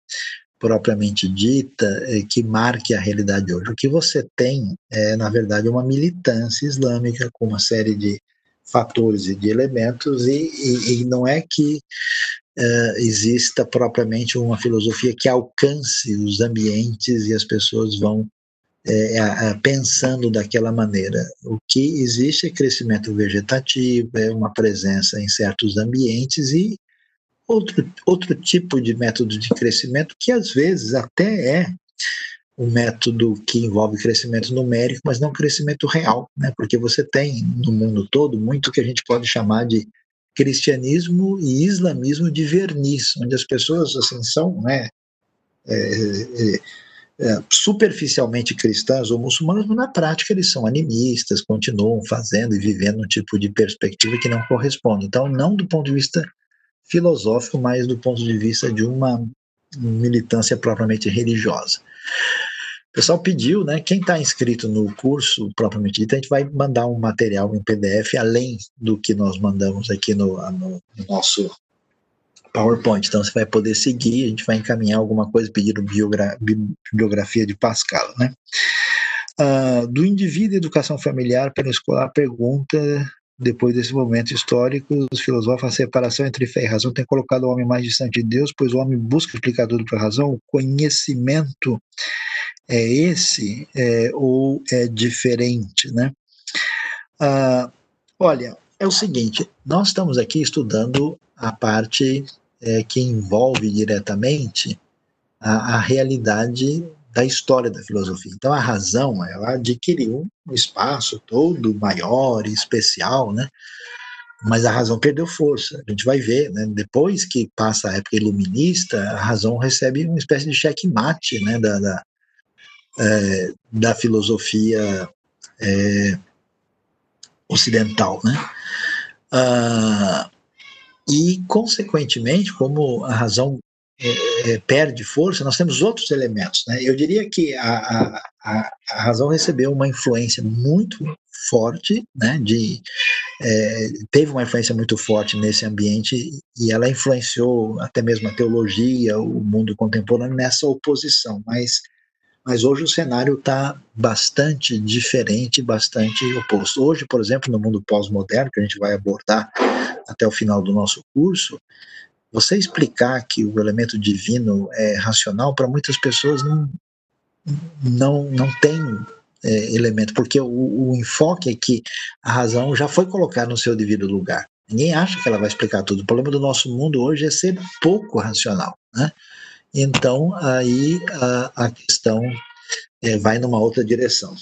propriamente dita é, que marque a realidade hoje. O que você tem é, na verdade, uma militância islâmica com uma série de fatores e de elementos, e, e, e não é que uh, exista propriamente uma filosofia que alcance os ambientes e as pessoas vão é, pensando daquela maneira. O que existe é crescimento vegetativo, é uma presença em certos ambientes e outro, outro tipo de método de crescimento que às vezes até é um método que envolve crescimento numérico, mas não crescimento real, né? porque você tem no mundo todo muito que a gente pode chamar de cristianismo e islamismo de verniz, onde as pessoas assim são né, é, é, é, superficialmente cristãs ou muçulmanas, mas na prática eles são animistas, continuam fazendo e vivendo um tipo de perspectiva que não corresponde. Então, não do ponto de vista filosófico, mas do ponto de vista de uma militância propriamente religiosa. O pessoal pediu, né? Quem está inscrito no curso propriamente dito, a gente vai mandar um material em PDF além do que nós mandamos aqui no, no, no nosso PowerPoint. Então você vai poder seguir, a gente vai encaminhar alguma coisa, pedir biogra bibliografia de Pascal, né? Uh, do indivíduo educação familiar pela escolar pergunta depois desse momento histórico, os filósofos, a separação entre fé e razão tem colocado o homem mais distante de Deus, pois o homem busca explicar tudo para a razão. O conhecimento é esse é, ou é diferente, né? Ah, olha, é o seguinte, nós estamos aqui estudando a parte é, que envolve diretamente a, a realidade da história da filosofia. Então a razão, ela adquiriu um espaço todo maior e especial, né? Mas a razão perdeu força. A gente vai ver, né? Depois que passa a época iluminista, a razão recebe uma espécie de checkmate, né? Da, da, é, da filosofia é, ocidental, né? Ah, e, consequentemente, como a razão é, é, perde força, nós temos outros elementos. Né? Eu diria que a, a, a razão recebeu uma influência muito forte, né, de, é, teve uma influência muito forte nesse ambiente e ela influenciou até mesmo a teologia, o mundo contemporâneo nessa oposição, mas, mas hoje o cenário está bastante diferente, bastante oposto. Hoje, por exemplo, no mundo pós-moderno, que a gente vai abordar até o final do nosso curso, você explicar que o elemento divino é racional, para muitas pessoas não, não, não tem é, elemento, porque o, o, enfoque é que a razão já foi colocada no seu devido lugar. Ninguém acha que ela vai explicar tudo. O problema do nosso mundo hoje é ser pouco racional. Né? Então, aí a, a questão é, vai numa outra direção.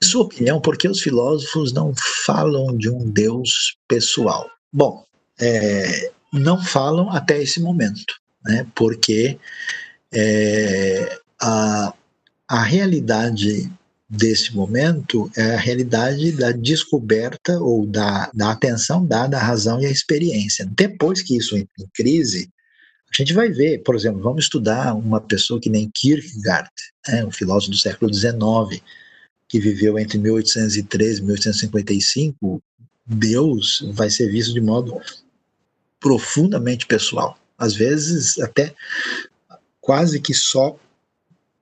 Em sua opinião, por que os filósofos não falam de um Deus pessoal? Bom, é, não falam até esse momento, né? porque é, a, a realidade desse momento é a realidade da descoberta ou da, da atenção dada à razão e à experiência. Depois que isso entra em crise, a gente vai ver, por exemplo, vamos estudar uma pessoa que nem Kierkegaard, né, um filósofo do século XIX, que viveu entre 1813 e 1855, Deus vai ser visto de modo profundamente pessoal, às vezes até quase que só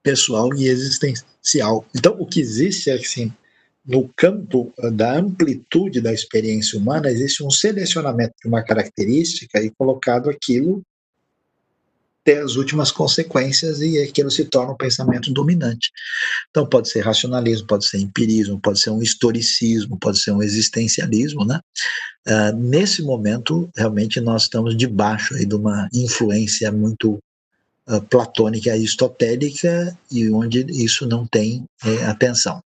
pessoal e existencial. Então, o que existe é assim, no campo da amplitude da experiência humana, existe um selecionamento de uma característica e colocado aquilo ter as últimas consequências e aquilo se torna um pensamento dominante. Então pode ser racionalismo, pode ser empirismo, pode ser um historicismo, pode ser um existencialismo, né? Uh, nesse momento, realmente nós estamos debaixo aí de uma influência muito uh, platônica aristotélica e onde isso não tem é, atenção.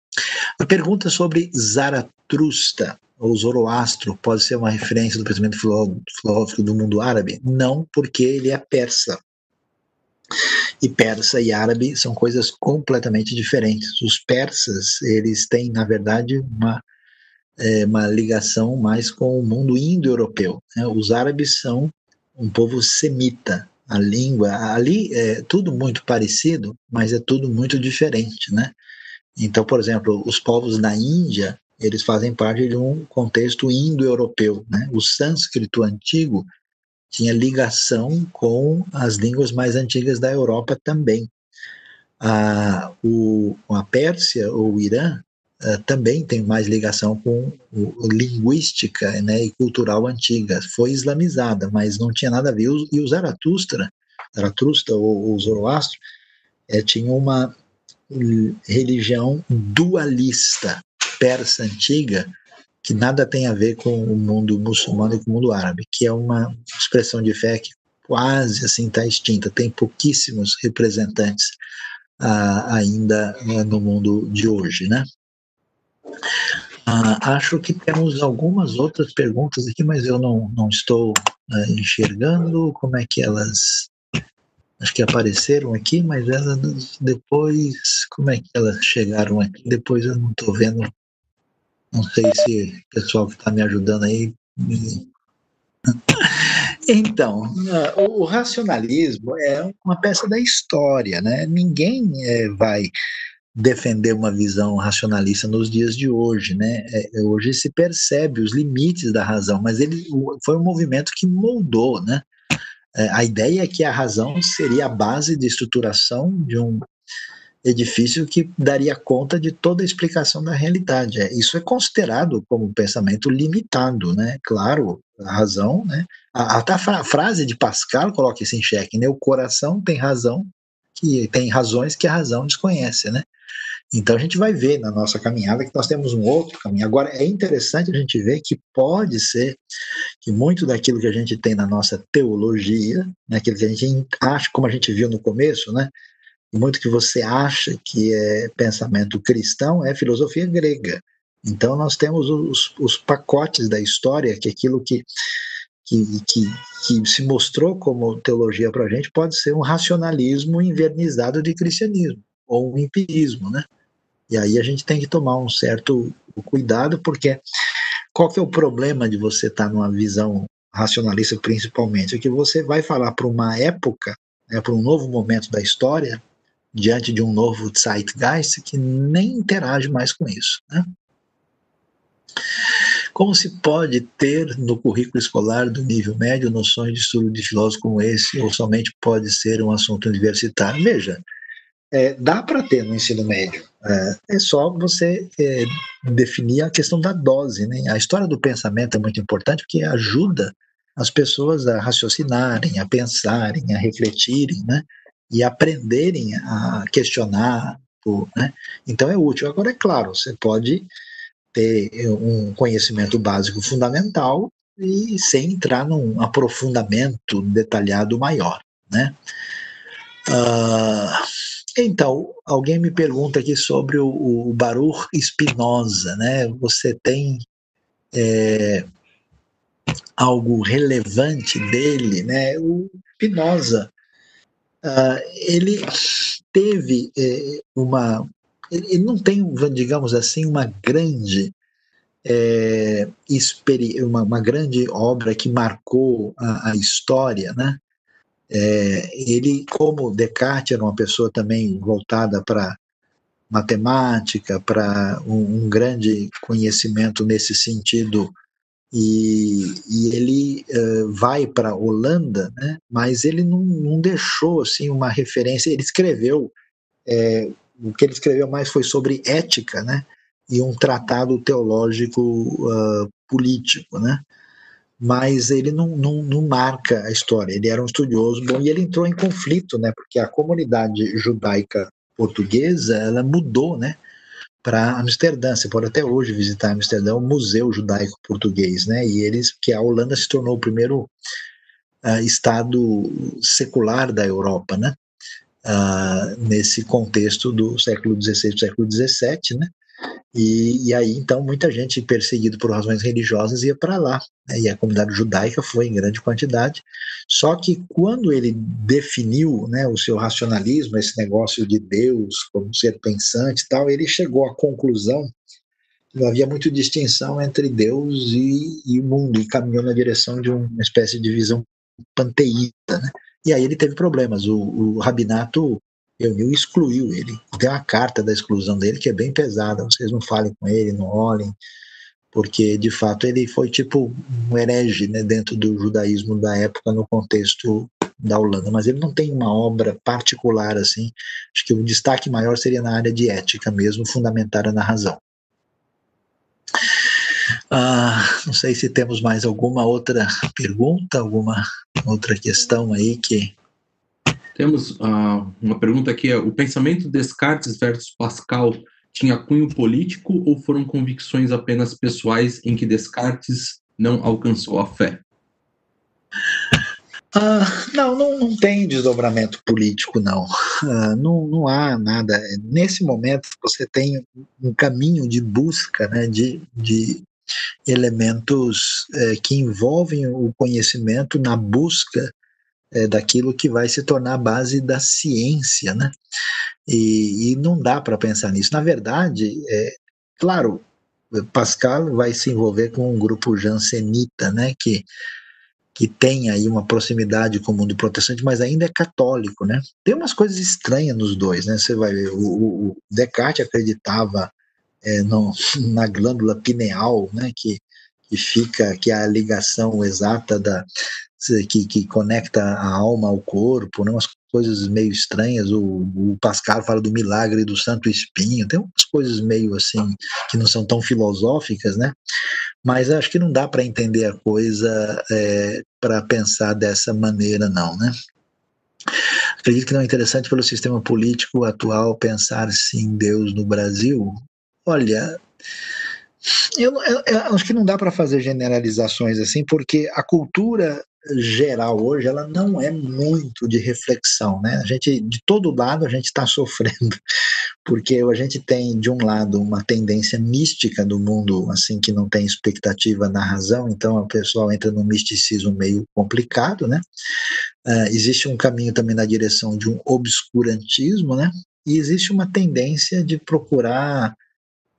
A pergunta sobre Zaratustra ou Zoroastro pode ser uma referência do pensamento filosófico do mundo árabe? Não, porque ele é persa. E persa e árabe são coisas completamente diferentes. Os persas, eles têm, na verdade, uma, é, uma ligação mais com o mundo indo-europeu. Né? Os árabes são um povo semita. A língua, ali é tudo muito parecido, mas é tudo muito diferente, né? Então, por exemplo, os povos da Índia, eles fazem parte de um contexto indo-europeu, né? O sânscrito antigo tinha ligação com as línguas mais antigas da Europa também. A, o, a Pérsia ou o Irã uh, também tem mais ligação com o, linguística né, e cultural antiga. Foi islamizada, mas não tinha nada a ver. E o Zaratustra, Zaratustra ou, o Zoroastro, é, tinha uma religião dualista persa antiga que nada tem a ver com o mundo muçulmano e com o mundo árabe, que é uma expressão de fé que quase assim está extinta, tem pouquíssimos representantes ah, ainda né, no mundo de hoje, né? Ah, acho que temos algumas outras perguntas aqui, mas eu não, não estou ah, enxergando como é que elas acho que apareceram aqui, mas elas depois, como é que elas chegaram aqui? Depois eu não estou vendo não sei se o pessoal que está me ajudando aí. Então, o racionalismo é uma peça da história, né? Ninguém é, vai defender uma visão racionalista nos dias de hoje, né? É, hoje se percebe os limites da razão, mas ele foi um movimento que moldou, né? É, a ideia é que a razão seria a base de estruturação de um edifício que daria conta de toda a explicação da realidade. É, isso é considerado como um pensamento limitado, né? Claro, a razão, né? Até a frase de Pascal coloca isso em xeque, né? O coração tem razão, que tem razões que a razão desconhece, né? Então a gente vai ver na nossa caminhada que nós temos um outro caminho. Agora é interessante a gente ver que pode ser que muito daquilo que a gente tem na nossa teologia, naquilo né, que a gente acha, como a gente viu no começo, né? Muito que você acha que é pensamento cristão é filosofia grega. Então nós temos os, os pacotes da história, que aquilo que, que, que, que se mostrou como teologia para a gente pode ser um racionalismo invernizado de cristianismo, ou um empirismo, né? E aí a gente tem que tomar um certo cuidado, porque qual que é o problema de você estar tá numa visão racionalista principalmente? É que você vai falar para uma época, né, para um novo momento da história, diante de um novo zeitgeist que nem interage mais com isso. Né? Como se pode ter no currículo escolar do nível médio noções de estudo de filósofo como esse, ou somente pode ser um assunto universitário? Veja, é, dá para ter no ensino médio, é, é só você é, definir a questão da dose. Né? A história do pensamento é muito importante porque ajuda as pessoas a raciocinarem, a pensarem, a refletirem, né? E aprenderem a questionar. Né? Então é útil. Agora, é claro, você pode ter um conhecimento básico fundamental e sem entrar num aprofundamento detalhado maior. Né? Uh, então, alguém me pergunta aqui sobre o, o Baruch Spinoza, né? Você tem é, algo relevante dele, né? O Spinoza uh, ele teve eh, uma. Ele não tem, digamos assim, uma grande. É, uma, uma, grande obra que marcou a, a história, né? É, ele, como Descartes, era uma pessoa também voltada para matemática, para um, um, grande conhecimento nesse sentido. E, e ele uh, vai para a Holanda, né, mas ele não, não, deixou assim uma referência. Ele escreveu, é, o que ele escreveu mais foi sobre ética, né, e um tratado teológico uh, político, né mas ele não, não, não, marca a história. Ele era um estudioso bom e ele entrou em conflito, né? Porque a comunidade judaica portuguesa ela mudou, né? Para Amsterdã. Você pode até hoje visitar Amsterdã, o Museu Judaico Português, né? E eles, que a Holanda se tornou o primeiro uh, estado secular da Europa, né? Uh, nesse contexto do século XVI, século XVII, né? E, e, aí, então, muita gente perseguida por razões religiosas ia para lá. Né? E a comunidade judaica foi em grande quantidade. Só que quando ele definiu né, o seu racionalismo, esse negócio de Deus como ser pensante e tal, ele chegou à conclusão não havia muita distinção entre Deus e, e o mundo, e caminhou na direção de uma espécie de visão panteísta. Né? E aí ele teve problemas. O, o rabinato Eunil excluiu ele. Tem uma carta da exclusão dele que é bem pesada. Vocês não falem com ele, não olhem, porque de fato ele foi tipo um herege né, dentro do judaísmo da época no contexto da Holanda. Mas ele não tem uma obra particular assim. Acho que o destaque maior seria na área de ética mesmo, fundamentada na razão. Ah, não sei se temos mais alguma outra pergunta, alguma outra questão aí que temos uh, uma pergunta aqui: é, o pensamento Descartes versus Pascal tinha cunho político ou foram convicções apenas pessoais em que Descartes não alcançou a fé? Uh, não, não, não tem desdobramento político, não. Uh, não. Não há nada. Nesse momento, você tem um caminho de busca né, de, de elementos eh, que envolvem o conhecimento na busca é, daquilo que vai se tornar a base da ciência, né? E, e não dá para pensar nisso. Na verdade, é, claro, Pascal vai se envolver com um grupo jansenita, né? Que que tem aí uma proximidade com o mundo protestante, mas ainda é católico, né? Tem umas coisas estranhas nos dois, né? Você vai ver, o, o Descartes acreditava é, no, na glândula pineal, né? Que, que fica, que é a ligação exata da, que, que conecta a alma ao corpo, né? umas coisas meio estranhas. O, o, Pascal fala do milagre do Santo Espinho, tem umas coisas meio assim que não são tão filosóficas, né? Mas acho que não dá para entender a coisa é, para pensar dessa maneira, não, né? Acredito que não é interessante pelo sistema político atual pensar sim Deus no Brasil. Olha, eu, eu, eu, acho que não dá para fazer generalizações assim, porque a cultura geral hoje ela não é muito de reflexão, né? A gente de todo lado a gente está sofrendo porque a gente tem de um lado uma tendência mística do mundo assim que não tem expectativa na razão, então o pessoal entra num misticismo meio complicado, né? Uh, existe um caminho também na direção de um obscurantismo, né? E existe uma tendência de procurar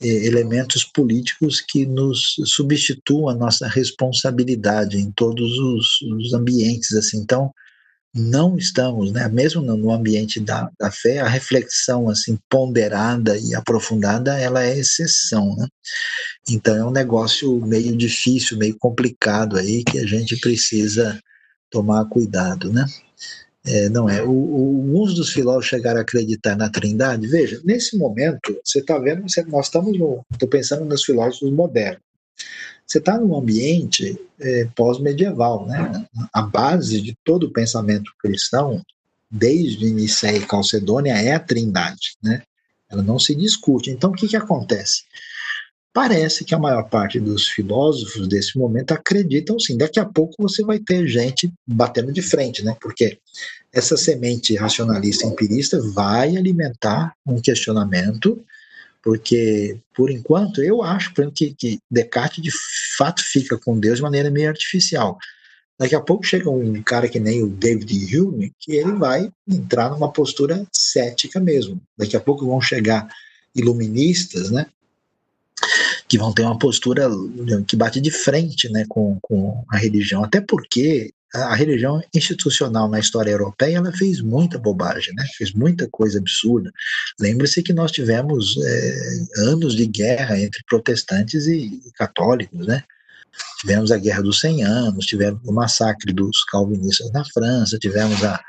elementos políticos que nos substituam a nossa responsabilidade em todos os, os ambientes assim. Então não estamos né mesmo no ambiente da, da fé a reflexão assim ponderada e aprofundada ela é exceção né. Então é um negócio meio difícil meio complicado aí que a gente precisa tomar cuidado né é, não é. O, o, alguns dos filósofos chegaram a acreditar na trindade. Veja, nesse momento, você está vendo, você, nós estamos no. Estou pensando nos filósofos modernos. Você está num ambiente é, pós-medieval, né? A base de todo o pensamento cristão, desde Nicéia e Calcedônia, é a trindade, né? Ela não se discute. Então, o que, que acontece? Parece que a maior parte dos filósofos desse momento acreditam sim. Daqui a pouco você vai ter gente batendo de frente, né? Porque essa semente racionalista empirista vai alimentar um questionamento, porque, por enquanto, eu acho que, que Descartes de fato fica com Deus de maneira meio artificial. Daqui a pouco chega um cara que nem o David Hume, que ele vai entrar numa postura cética mesmo. Daqui a pouco vão chegar iluministas, né? Que vão ter uma postura que bate de frente né, com, com a religião, até porque a religião institucional na história europeia ela fez muita bobagem, né? fez muita coisa absurda. Lembre-se que nós tivemos é, anos de guerra entre protestantes e católicos, né? Tivemos a Guerra dos 100 Anos, tivemos o massacre dos calvinistas na França, tivemos a,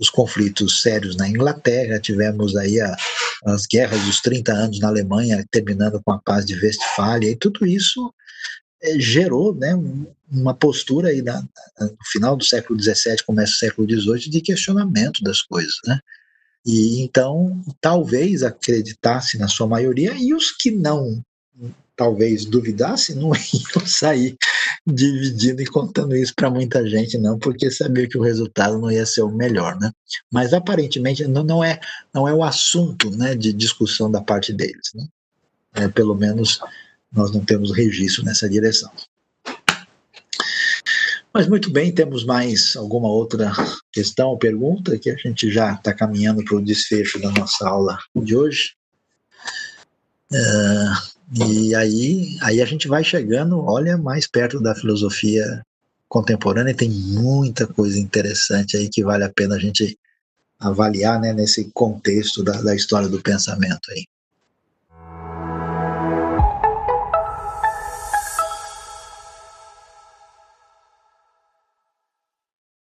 os conflitos sérios na Inglaterra, tivemos aí a, as guerras dos 30 anos na Alemanha, terminando com a paz de Westfália, e tudo isso é, gerou né, uma postura aí na, no final do século XVII, começo do século XVIII, de questionamento das coisas, né? E então, talvez acreditasse na sua maioria, e os que não talvez duvidasse, não iam sair dividindo e contando isso para muita gente, não, porque sabia que o resultado não ia ser o melhor, né? Mas aparentemente não, não é não é o assunto, né, de discussão da parte deles, né? É, pelo menos nós não temos registro nessa direção. Mas muito bem, temos mais alguma outra questão ou pergunta que a gente já está caminhando para o desfecho da nossa aula de hoje. Uh, e aí, aí a gente vai chegando, olha, mais perto da filosofia contemporânea, e tem muita coisa interessante aí que vale a pena a gente avaliar né, nesse contexto da, da história do pensamento aí.